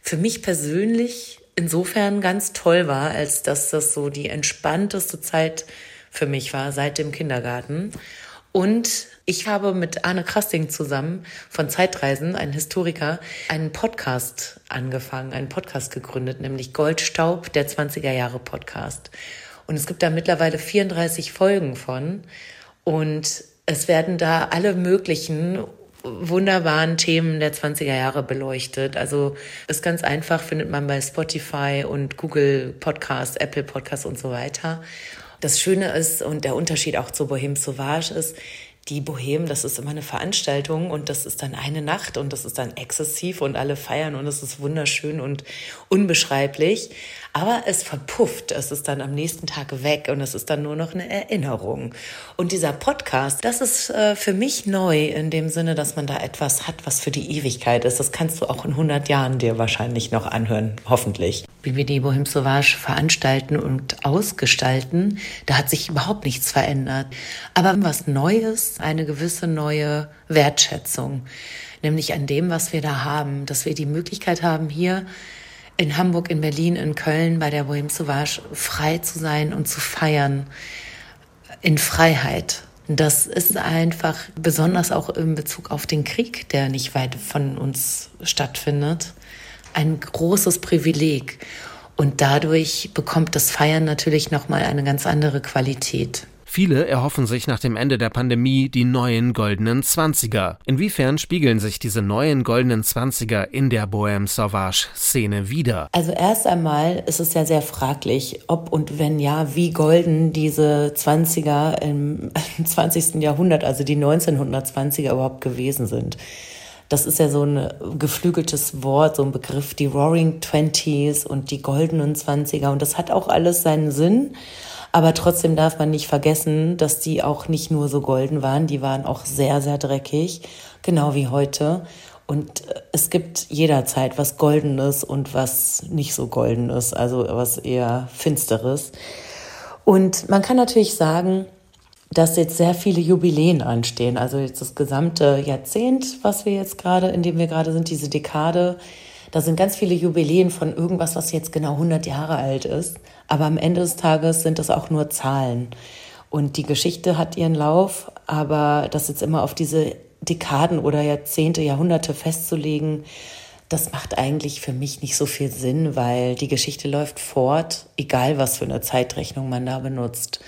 G: für mich persönlich insofern ganz toll war, als dass das so die entspannteste Zeit für mich war seit dem Kindergarten. Und ich habe mit Arne Krasting zusammen von Zeitreisen, ein Historiker, einen Podcast angefangen, einen Podcast gegründet, nämlich Goldstaub, der 20er Jahre Podcast. Und es gibt da mittlerweile 34 Folgen von. Und es werden da alle möglichen wunderbaren Themen der 20er Jahre beleuchtet. Also ist ganz einfach, findet man bei Spotify und Google Podcast, Apple Podcast und so weiter. Das Schöne ist und der Unterschied auch zu Bohem Sauvage ist, die Bohem, das ist immer eine Veranstaltung und das ist dann eine Nacht und das ist dann exzessiv und alle feiern und es ist wunderschön und unbeschreiblich. Aber es verpufft, es ist dann am nächsten Tag weg und es ist dann nur noch eine Erinnerung. Und dieser Podcast, das ist äh, für mich neu in dem Sinne, dass man da etwas hat, was für die Ewigkeit ist. Das kannst du auch in 100 Jahren dir wahrscheinlich noch anhören, hoffentlich. Wie wir die Bohem Sauvage veranstalten und ausgestalten, da hat sich überhaupt nichts verändert. Aber was Neues, eine gewisse neue Wertschätzung, nämlich an dem, was wir da haben, dass wir die Möglichkeit haben, hier in Hamburg, in Berlin, in Köln bei der Bohème Sauvage frei zu sein und zu feiern in Freiheit. Das ist einfach besonders auch in Bezug auf den Krieg, der nicht weit von uns stattfindet, ein großes Privileg. Und dadurch bekommt das Feiern natürlich nochmal eine ganz andere Qualität.
B: Viele erhoffen sich nach dem Ende der Pandemie die neuen goldenen Zwanziger. Inwiefern spiegeln sich diese neuen goldenen Zwanziger in der Bohème Sauvage Szene wieder?
G: Also erst einmal ist es ja sehr fraglich, ob und wenn ja, wie golden diese Zwanziger im 20. Jahrhundert, also die 1920er überhaupt gewesen sind. Das ist ja so ein geflügeltes Wort, so ein Begriff, die Roaring Twenties und die goldenen Zwanziger. Und das hat auch alles seinen Sinn. Aber trotzdem darf man nicht vergessen, dass die auch nicht nur so golden waren, die waren auch sehr, sehr dreckig, genau wie heute. Und äh, es gibt jederzeit was Goldenes und was nicht so Goldenes, also was eher Finsteres. Und man kann natürlich sagen, dass jetzt sehr viele Jubiläen anstehen. Also jetzt das gesamte Jahrzehnt, was wir jetzt gerade, in dem wir gerade sind, diese Dekade, da sind ganz viele Jubiläen von irgendwas, was jetzt genau 100 Jahre alt ist. Aber am Ende des Tages sind es auch nur Zahlen. Und die Geschichte hat ihren Lauf, aber das jetzt immer auf diese Dekaden oder Jahrzehnte, Jahrhunderte festzulegen, das macht eigentlich für mich nicht so viel Sinn, weil die Geschichte läuft fort, egal was für eine Zeitrechnung man da benutzt.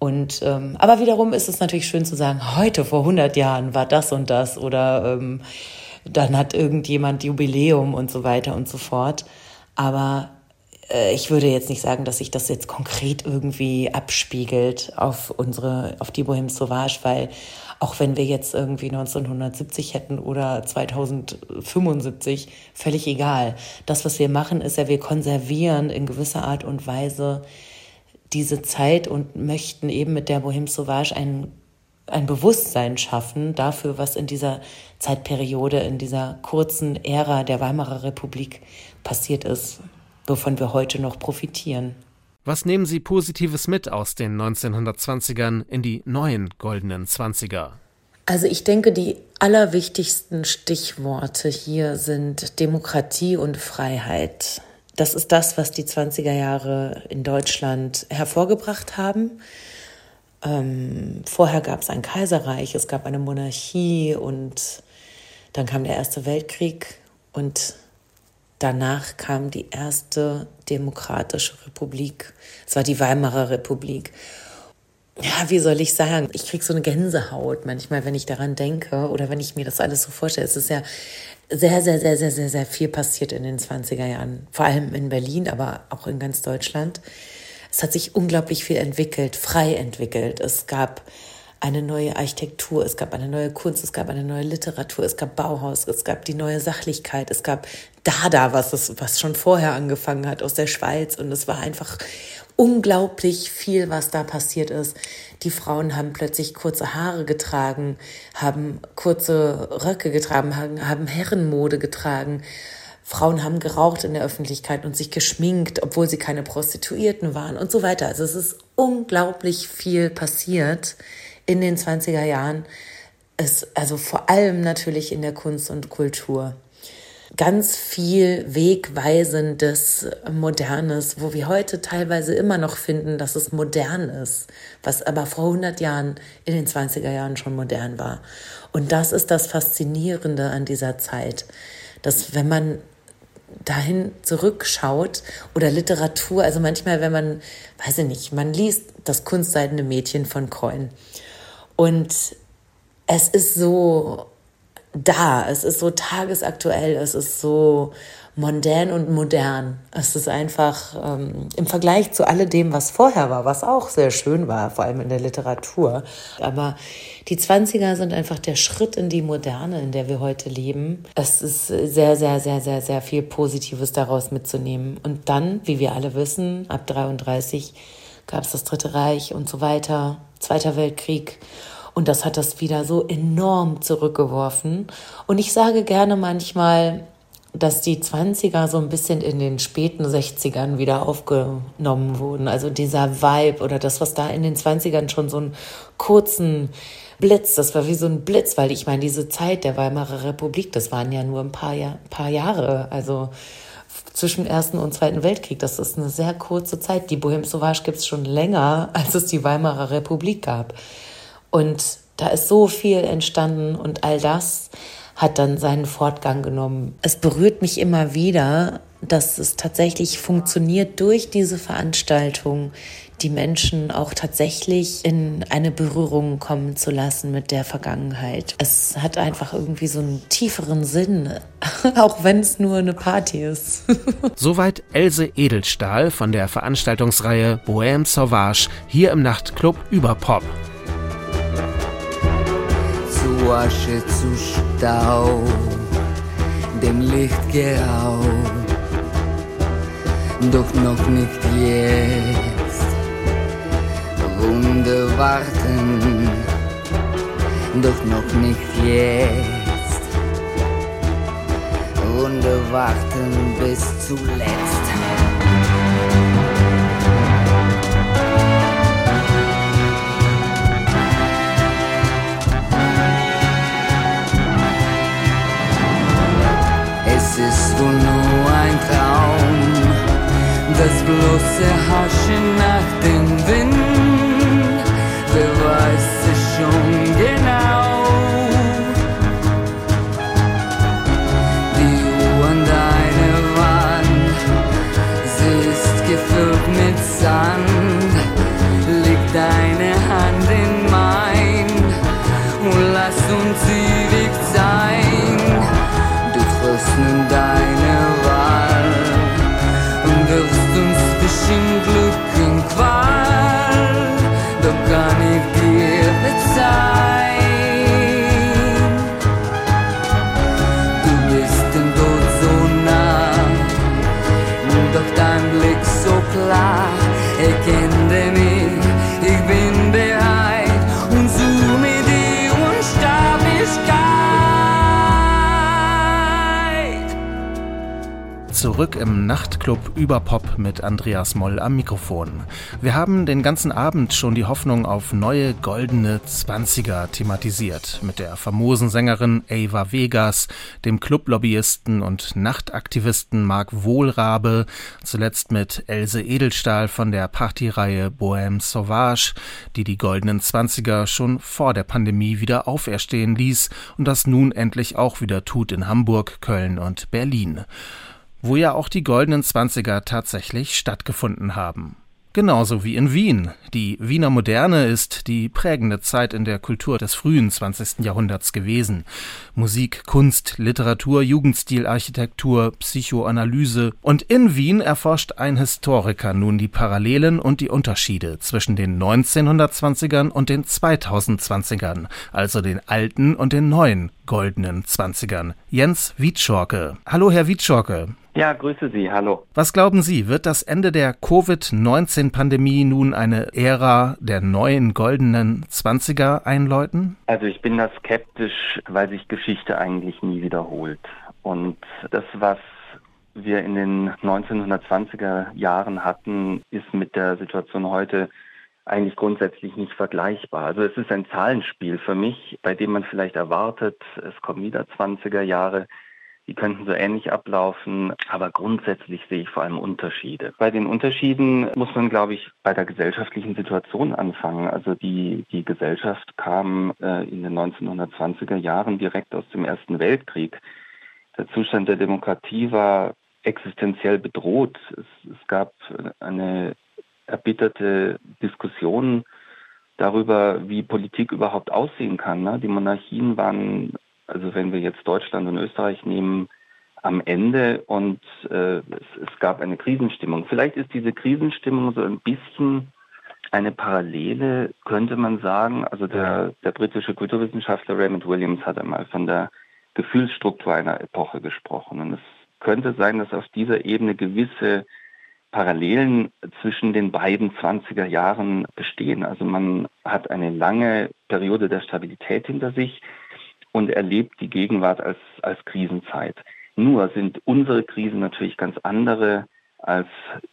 G: Und ähm, aber wiederum ist es natürlich schön zu sagen, heute vor 100 Jahren war das und das oder ähm, dann hat irgendjemand Jubiläum und so weiter und so fort. Aber ich würde jetzt nicht sagen, dass sich das jetzt konkret irgendwie abspiegelt auf unsere, auf die Bohème Sauvage, weil auch wenn wir jetzt irgendwie 1970 hätten oder 2075, völlig egal. Das, was wir machen, ist ja, wir konservieren in gewisser Art und Weise diese Zeit und möchten eben mit der Bohème Sauvage ein, ein Bewusstsein schaffen dafür, was in dieser Zeitperiode, in dieser kurzen Ära der Weimarer Republik passiert ist, wovon wir heute noch profitieren.
B: Was nehmen Sie Positives mit aus den 1920ern in die neuen goldenen 20er?
G: Also ich denke, die allerwichtigsten Stichworte hier sind Demokratie und Freiheit. Das ist das, was die 20er Jahre in Deutschland hervorgebracht haben. Ähm, vorher gab es ein Kaiserreich, es gab eine Monarchie und dann kam der Erste Weltkrieg und Danach kam die erste demokratische Republik. Es war die Weimarer Republik. Ja, wie soll ich sagen? Ich kriege so eine Gänsehaut manchmal, wenn ich daran denke oder wenn ich mir das alles so vorstelle. Es ist ja sehr, sehr, sehr, sehr, sehr, sehr viel passiert in den 20er Jahren. Vor allem in Berlin, aber auch in ganz Deutschland. Es hat sich unglaublich viel entwickelt, frei entwickelt. Es gab eine neue Architektur, es gab eine neue Kunst, es gab eine neue Literatur, es gab Bauhaus, es gab die neue Sachlichkeit, es gab Dada, was, es, was schon vorher angefangen hat aus der Schweiz und es war einfach unglaublich viel, was da passiert ist. Die Frauen haben plötzlich kurze Haare getragen, haben kurze Röcke getragen, haben Herrenmode getragen. Frauen haben geraucht in der Öffentlichkeit und sich geschminkt, obwohl sie keine Prostituierten waren und so weiter. Also es ist unglaublich viel passiert in den 20er Jahren, ist also vor allem natürlich in der Kunst und Kultur. Ganz viel wegweisendes, modernes, wo wir heute teilweise immer noch finden, dass es modern ist, was aber vor 100 Jahren in den 20er Jahren schon modern war. Und das ist das Faszinierende an dieser Zeit, dass wenn man dahin zurückschaut oder Literatur, also manchmal, wenn man, weiß ich nicht, man liest das kunstseidene Mädchen von Kreun und es ist so da, es ist so tagesaktuell, es ist so mondän und modern. Es ist einfach ähm, im Vergleich zu alledem, was vorher war, was auch sehr schön war, vor allem in der Literatur. Aber die 20er sind einfach der Schritt in die Moderne, in der wir heute leben. Es ist sehr, sehr, sehr, sehr, sehr viel Positives daraus mitzunehmen. Und dann, wie wir alle wissen, ab 33 gab es das Dritte Reich und so weiter, Zweiter Weltkrieg. Und das hat das wieder so enorm zurückgeworfen. Und ich sage gerne manchmal, dass die 20er so ein bisschen in den späten 60ern wieder aufgenommen wurden. Also dieser Vibe oder das, was da in den 20ern schon so einen kurzen Blitz, das war wie so ein Blitz, weil ich meine, diese Zeit der Weimarer Republik, das waren ja nur ein paar, Jahr, paar Jahre. Also zwischen Ersten und Zweiten Weltkrieg. Das ist eine sehr kurze Zeit. Die Bohème Sauvage gibt es schon länger, als es die Weimarer Republik gab. Und da ist so viel entstanden und all das hat dann seinen Fortgang genommen. Es berührt mich immer wieder, dass es tatsächlich funktioniert durch diese Veranstaltung, die Menschen auch tatsächlich in eine Berührung kommen zu lassen mit der Vergangenheit. Es hat einfach irgendwie so einen tieferen Sinn, auch wenn es nur eine Party ist.
B: Soweit Else Edelstahl von der Veranstaltungsreihe Bohème Sauvage hier im Nachtclub über Pop.
H: Zu Asche, zu Staub, dem Licht geraubt, doch noch nicht jetzt Wunder warten, doch noch nicht jetzt. Wunder warten bis zuletzt. ist wohl nur ein Traum. Das bloße Hauschen nach dem Wind, wer weiß es schon genau. Die Uhr an deiner Wand, sie ist gefüllt mit Sand.
B: Zurück im Nachtclub Überpop mit Andreas Moll am Mikrofon. Wir haben den ganzen Abend schon die Hoffnung auf neue goldene Zwanziger thematisiert. Mit der famosen Sängerin Ava Vegas, dem Clublobbyisten und Nachtaktivisten Marc Wohlrabe, zuletzt mit Else Edelstahl von der Partyreihe Bohème Sauvage, die die goldenen Zwanziger schon vor der Pandemie wieder auferstehen ließ und das nun endlich auch wieder tut in Hamburg, Köln und Berlin wo ja auch die goldenen Zwanziger tatsächlich stattgefunden haben. Genauso wie in Wien. Die Wiener Moderne ist die prägende Zeit in der Kultur des frühen 20. Jahrhunderts gewesen. Musik, Kunst, Literatur, Jugendstil, Architektur, Psychoanalyse. Und in Wien erforscht ein Historiker nun die Parallelen und die Unterschiede zwischen den 1920ern und den 2020ern, also den alten und den neuen goldenen Zwanzigern. Jens Wietschorke. Hallo, Herr Wietschorke.
I: Ja, grüße Sie, hallo.
B: Was glauben Sie, wird das Ende der Covid-19-Pandemie nun eine Ära der neuen goldenen Zwanziger einläuten?
I: Also ich bin da skeptisch, weil sich Geschichte eigentlich nie wiederholt. Und das, was wir in den 1920er Jahren hatten, ist mit der Situation heute eigentlich grundsätzlich nicht vergleichbar. Also es ist ein Zahlenspiel für mich, bei dem man vielleicht erwartet, es kommen wieder 20er Jahre, die könnten so ähnlich ablaufen, aber grundsätzlich sehe ich vor allem Unterschiede. Bei den Unterschieden muss man, glaube ich, bei der gesellschaftlichen Situation anfangen. Also die, die Gesellschaft kam äh, in den 1920er Jahren direkt aus dem Ersten Weltkrieg. Der Zustand der Demokratie war existenziell bedroht. Es, es gab eine erbitterte Diskussion darüber, wie Politik überhaupt aussehen kann. Ne? Die Monarchien waren also wenn wir jetzt Deutschland und Österreich nehmen, am Ende und äh, es, es gab eine Krisenstimmung. Vielleicht ist diese Krisenstimmung so ein bisschen eine Parallele, könnte man sagen. Also der, der britische Kulturwissenschaftler Raymond Williams hat einmal von der Gefühlsstruktur einer Epoche gesprochen. Und es könnte sein, dass auf dieser Ebene gewisse Parallelen zwischen den beiden 20er Jahren bestehen. Also man hat eine lange Periode der Stabilität hinter sich und erlebt die Gegenwart als, als Krisenzeit. Nur sind unsere Krisen natürlich ganz andere als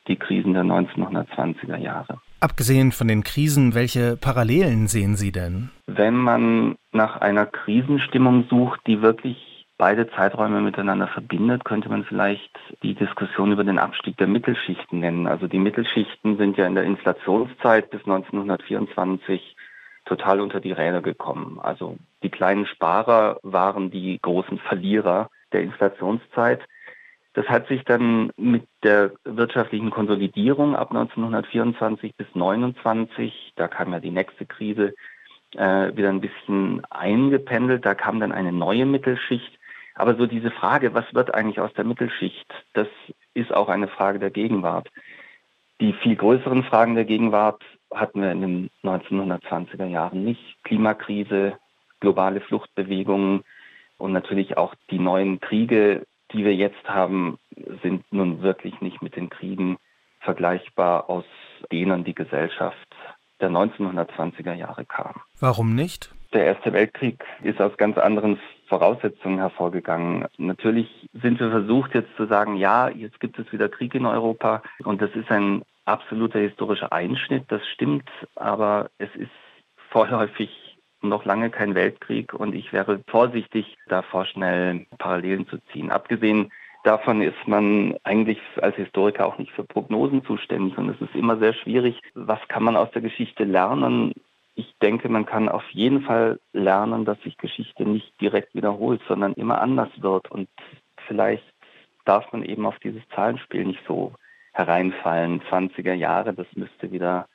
I: die Krisen der 1920er Jahre.
B: Abgesehen von den Krisen, welche Parallelen sehen Sie denn?
I: Wenn man nach einer Krisenstimmung sucht, die wirklich beide Zeiträume miteinander verbindet, könnte man vielleicht die Diskussion über den Abstieg der Mittelschichten nennen. Also die Mittelschichten sind ja in der Inflationszeit bis 1924 total unter die Räder gekommen. Also die kleinen Sparer waren die großen Verlierer der Inflationszeit. Das hat sich dann mit der wirtschaftlichen Konsolidierung ab 1924 bis 1929, da kam ja die nächste Krise, äh, wieder ein bisschen eingependelt. Da kam dann eine neue Mittelschicht. Aber so diese Frage, was wird eigentlich aus der Mittelschicht, das ist auch eine Frage der Gegenwart. Die viel größeren Fragen der Gegenwart hatten wir in den 1920er Jahren nicht. Klimakrise, globale Fluchtbewegungen und natürlich auch die neuen Kriege, die wir jetzt haben, sind nun wirklich nicht mit den Kriegen vergleichbar, aus denen die Gesellschaft der 1920er Jahre kam.
B: Warum nicht?
I: Der Erste Weltkrieg ist aus ganz anderen Voraussetzungen hervorgegangen. Natürlich sind wir versucht jetzt zu sagen, ja, jetzt gibt es wieder Krieg in Europa und das ist ein absoluter historischer Einschnitt, das stimmt, aber es ist vorläufig noch lange kein Weltkrieg und ich wäre vorsichtig, da vorschnell Parallelen zu ziehen. Abgesehen davon ist man eigentlich als Historiker auch nicht für Prognosen zuständig und es ist immer sehr schwierig, was kann man aus der Geschichte lernen. Ich denke, man kann auf jeden Fall lernen, dass sich Geschichte nicht direkt wiederholt, sondern immer anders wird und vielleicht darf man eben auf dieses Zahlenspiel nicht so hereinfallen. 20er Jahre, das müsste wieder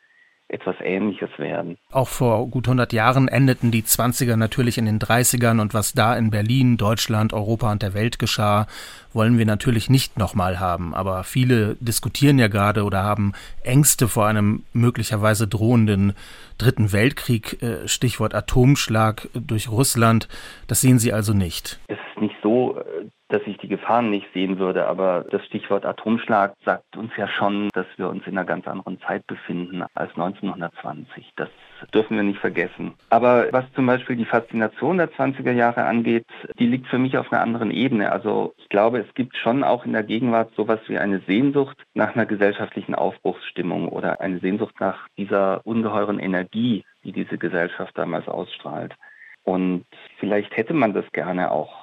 I: etwas Ähnliches werden.
B: Auch vor gut 100 Jahren endeten die 20er natürlich in den 30ern und was da in Berlin, Deutschland, Europa und der Welt geschah, wollen wir natürlich nicht nochmal haben. Aber viele diskutieren ja gerade oder haben Ängste vor einem möglicherweise drohenden Dritten Weltkrieg, äh, Stichwort Atomschlag durch Russland. Das sehen Sie also nicht.
I: Es ist nicht so, äh, dass ich die Gefahren nicht sehen würde, aber das Stichwort Atomschlag sagt uns ja schon, dass wir uns in einer ganz anderen Zeit befinden als 1920. Das dürfen wir nicht vergessen. Aber was zum Beispiel die Faszination der 20er Jahre angeht, die liegt für mich auf einer anderen Ebene. Also ich glaube, es gibt schon auch in der Gegenwart sowas wie eine Sehnsucht nach einer gesellschaftlichen Aufbruchsstimmung oder eine Sehnsucht nach dieser ungeheuren Energie, die diese Gesellschaft damals ausstrahlt. Und vielleicht hätte man das gerne auch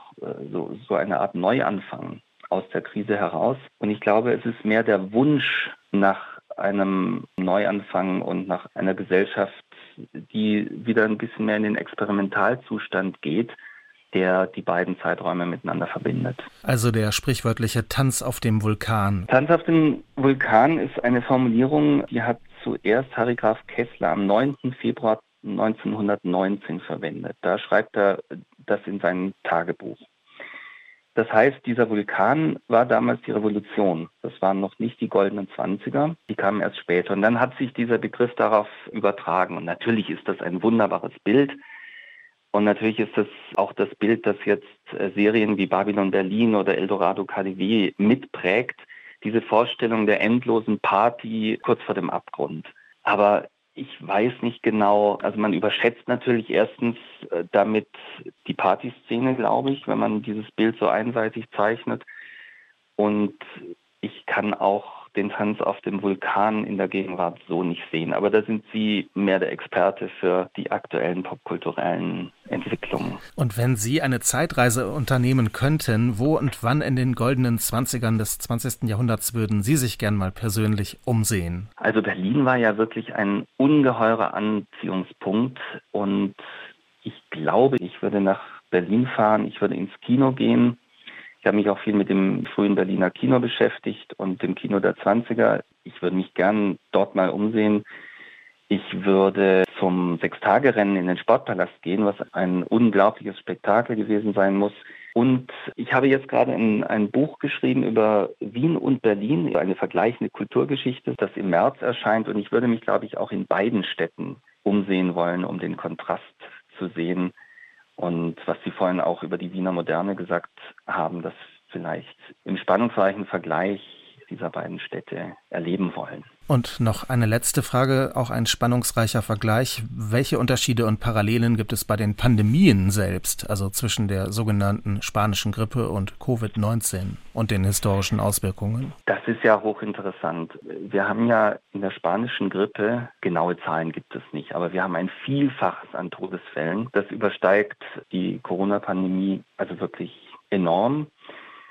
I: so, so eine Art Neuanfang aus der Krise heraus. Und ich glaube, es ist mehr der Wunsch nach einem Neuanfang und nach einer Gesellschaft, die wieder ein bisschen mehr in den Experimentalzustand geht, der die beiden Zeiträume miteinander verbindet.
B: Also der sprichwörtliche Tanz auf dem Vulkan.
I: Tanz auf dem Vulkan ist eine Formulierung, die hat zuerst Harry Graf Kessler am 9. Februar 1919 verwendet. Da schreibt er das in seinem Tagebuch. Das heißt, dieser Vulkan war damals die Revolution. Das waren noch nicht die goldenen Zwanziger, die kamen erst später. Und dann hat sich dieser Begriff darauf übertragen. Und natürlich ist das ein wunderbares Bild. Und natürlich ist das auch das Bild, das jetzt äh, Serien wie Babylon Berlin oder Eldorado KDW mitprägt. Diese Vorstellung der endlosen Party kurz vor dem Abgrund. Aber ich weiß nicht genau, also man überschätzt natürlich erstens äh, damit die Partyszene, glaube ich, wenn man dieses Bild so einseitig zeichnet. Und ich kann auch den Tanz auf dem Vulkan in der Gegenwart so nicht sehen. Aber da sind Sie mehr der Experte für die aktuellen popkulturellen Entwicklungen.
B: Und wenn Sie eine Zeitreise unternehmen könnten, wo und wann in den goldenen Zwanzigern des 20. Jahrhunderts würden Sie sich gern mal persönlich umsehen?
I: Also Berlin war ja wirklich ein ungeheurer Anziehungspunkt und ich glaube, ich würde nach Berlin fahren, ich würde ins Kino gehen ich habe mich auch viel mit dem frühen Berliner Kino beschäftigt und dem Kino der 20er. Ich würde mich gern dort mal umsehen. Ich würde zum Sechstagerennen in den Sportpalast gehen, was ein unglaubliches Spektakel gewesen sein muss. Und ich habe jetzt gerade ein, ein, Buch geschrieben über Wien und Berlin, eine vergleichende Kulturgeschichte, das im März erscheint. Und ich würde mich, glaube ich, auch in beiden Städten umsehen wollen, um den Kontrast zu sehen und was Sie vorhin auch über die Wiener Moderne gesagt haben, dass vielleicht im spannungsreichen Vergleich dieser beiden Städte erleben wollen.
B: Und noch eine letzte Frage, auch ein spannungsreicher Vergleich. Welche Unterschiede und Parallelen gibt es bei den Pandemien selbst, also zwischen der sogenannten spanischen Grippe und Covid-19 und den historischen Auswirkungen?
I: Das ist ja hochinteressant. Wir haben ja in der spanischen Grippe, genaue Zahlen gibt es nicht, aber wir haben ein Vielfaches an Todesfällen. Das übersteigt die Corona-Pandemie also wirklich enorm.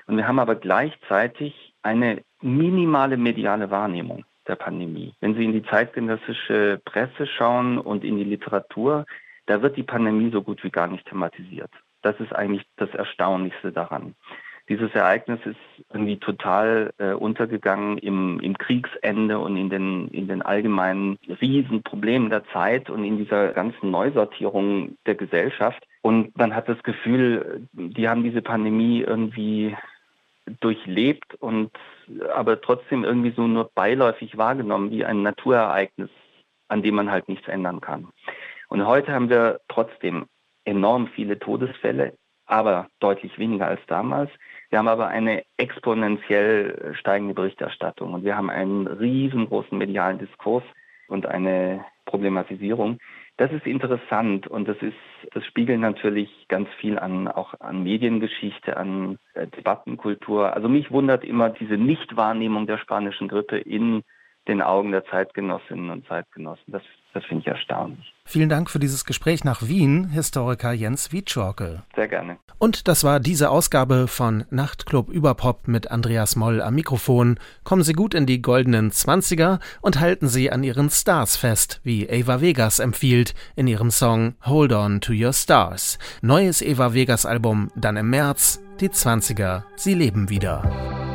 I: Und wir haben aber gleichzeitig eine minimale mediale Wahrnehmung der Pandemie. Wenn Sie in die zeitgenössische Presse schauen und in die Literatur, da wird die Pandemie so gut wie gar nicht thematisiert. Das ist eigentlich das Erstaunlichste daran. Dieses Ereignis ist irgendwie total äh, untergegangen im, im Kriegsende und in den, in den allgemeinen Riesenproblemen der Zeit und in dieser ganzen Neusortierung der Gesellschaft. Und man hat das Gefühl, die haben diese Pandemie irgendwie durchlebt und aber trotzdem irgendwie so nur beiläufig wahrgenommen wie ein Naturereignis, an dem man halt nichts ändern kann. Und heute haben wir trotzdem enorm viele Todesfälle, aber deutlich weniger als damals. Wir haben aber eine exponentiell steigende Berichterstattung und wir haben einen riesengroßen medialen Diskurs und eine Problematisierung. Das ist interessant und das ist, das spiegelt natürlich ganz viel an, auch an Mediengeschichte, an äh, Debattenkultur. Also mich wundert immer diese Nichtwahrnehmung der spanischen Grippe in den Augen der Zeitgenossinnen und Zeitgenossen. Das, das finde ich erstaunlich.
B: Vielen Dank für dieses Gespräch nach Wien, Historiker Jens Wietschorke.
I: Sehr gerne.
B: Und das war diese Ausgabe von Nachtclub Überpop mit Andreas Moll am Mikrofon. Kommen Sie gut in die goldenen Zwanziger und halten Sie an Ihren Stars fest, wie Eva Vegas empfiehlt in ihrem Song Hold On to Your Stars. Neues Eva Vegas Album dann im März. Die Zwanziger, sie leben wieder.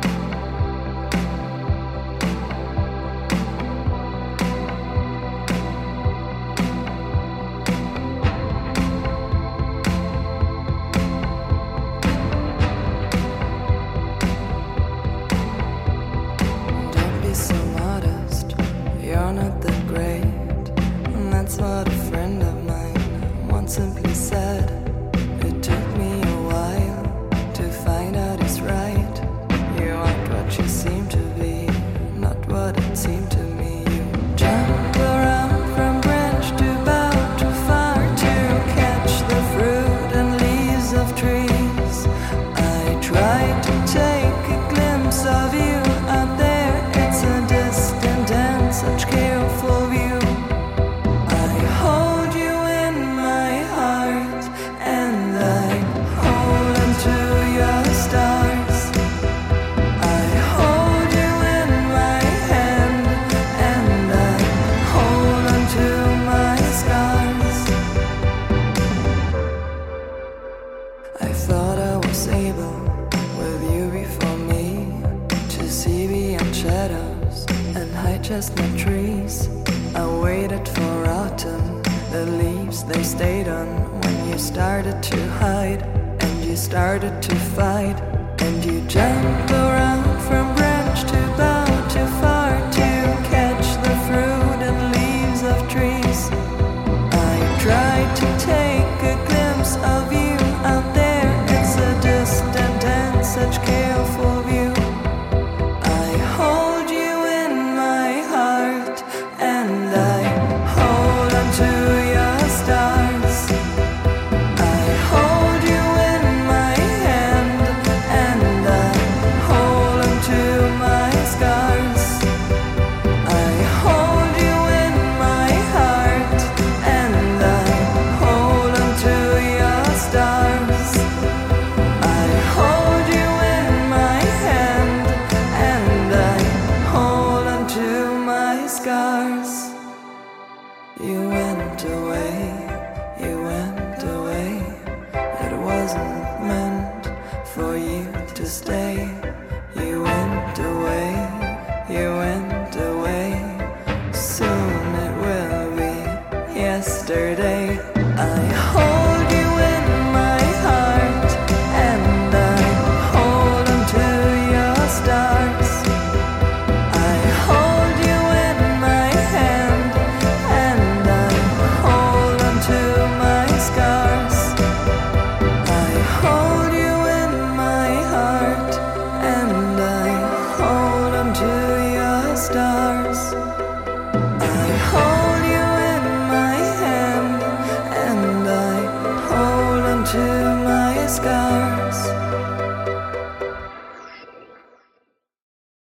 C: Started to fight. And you jumped around from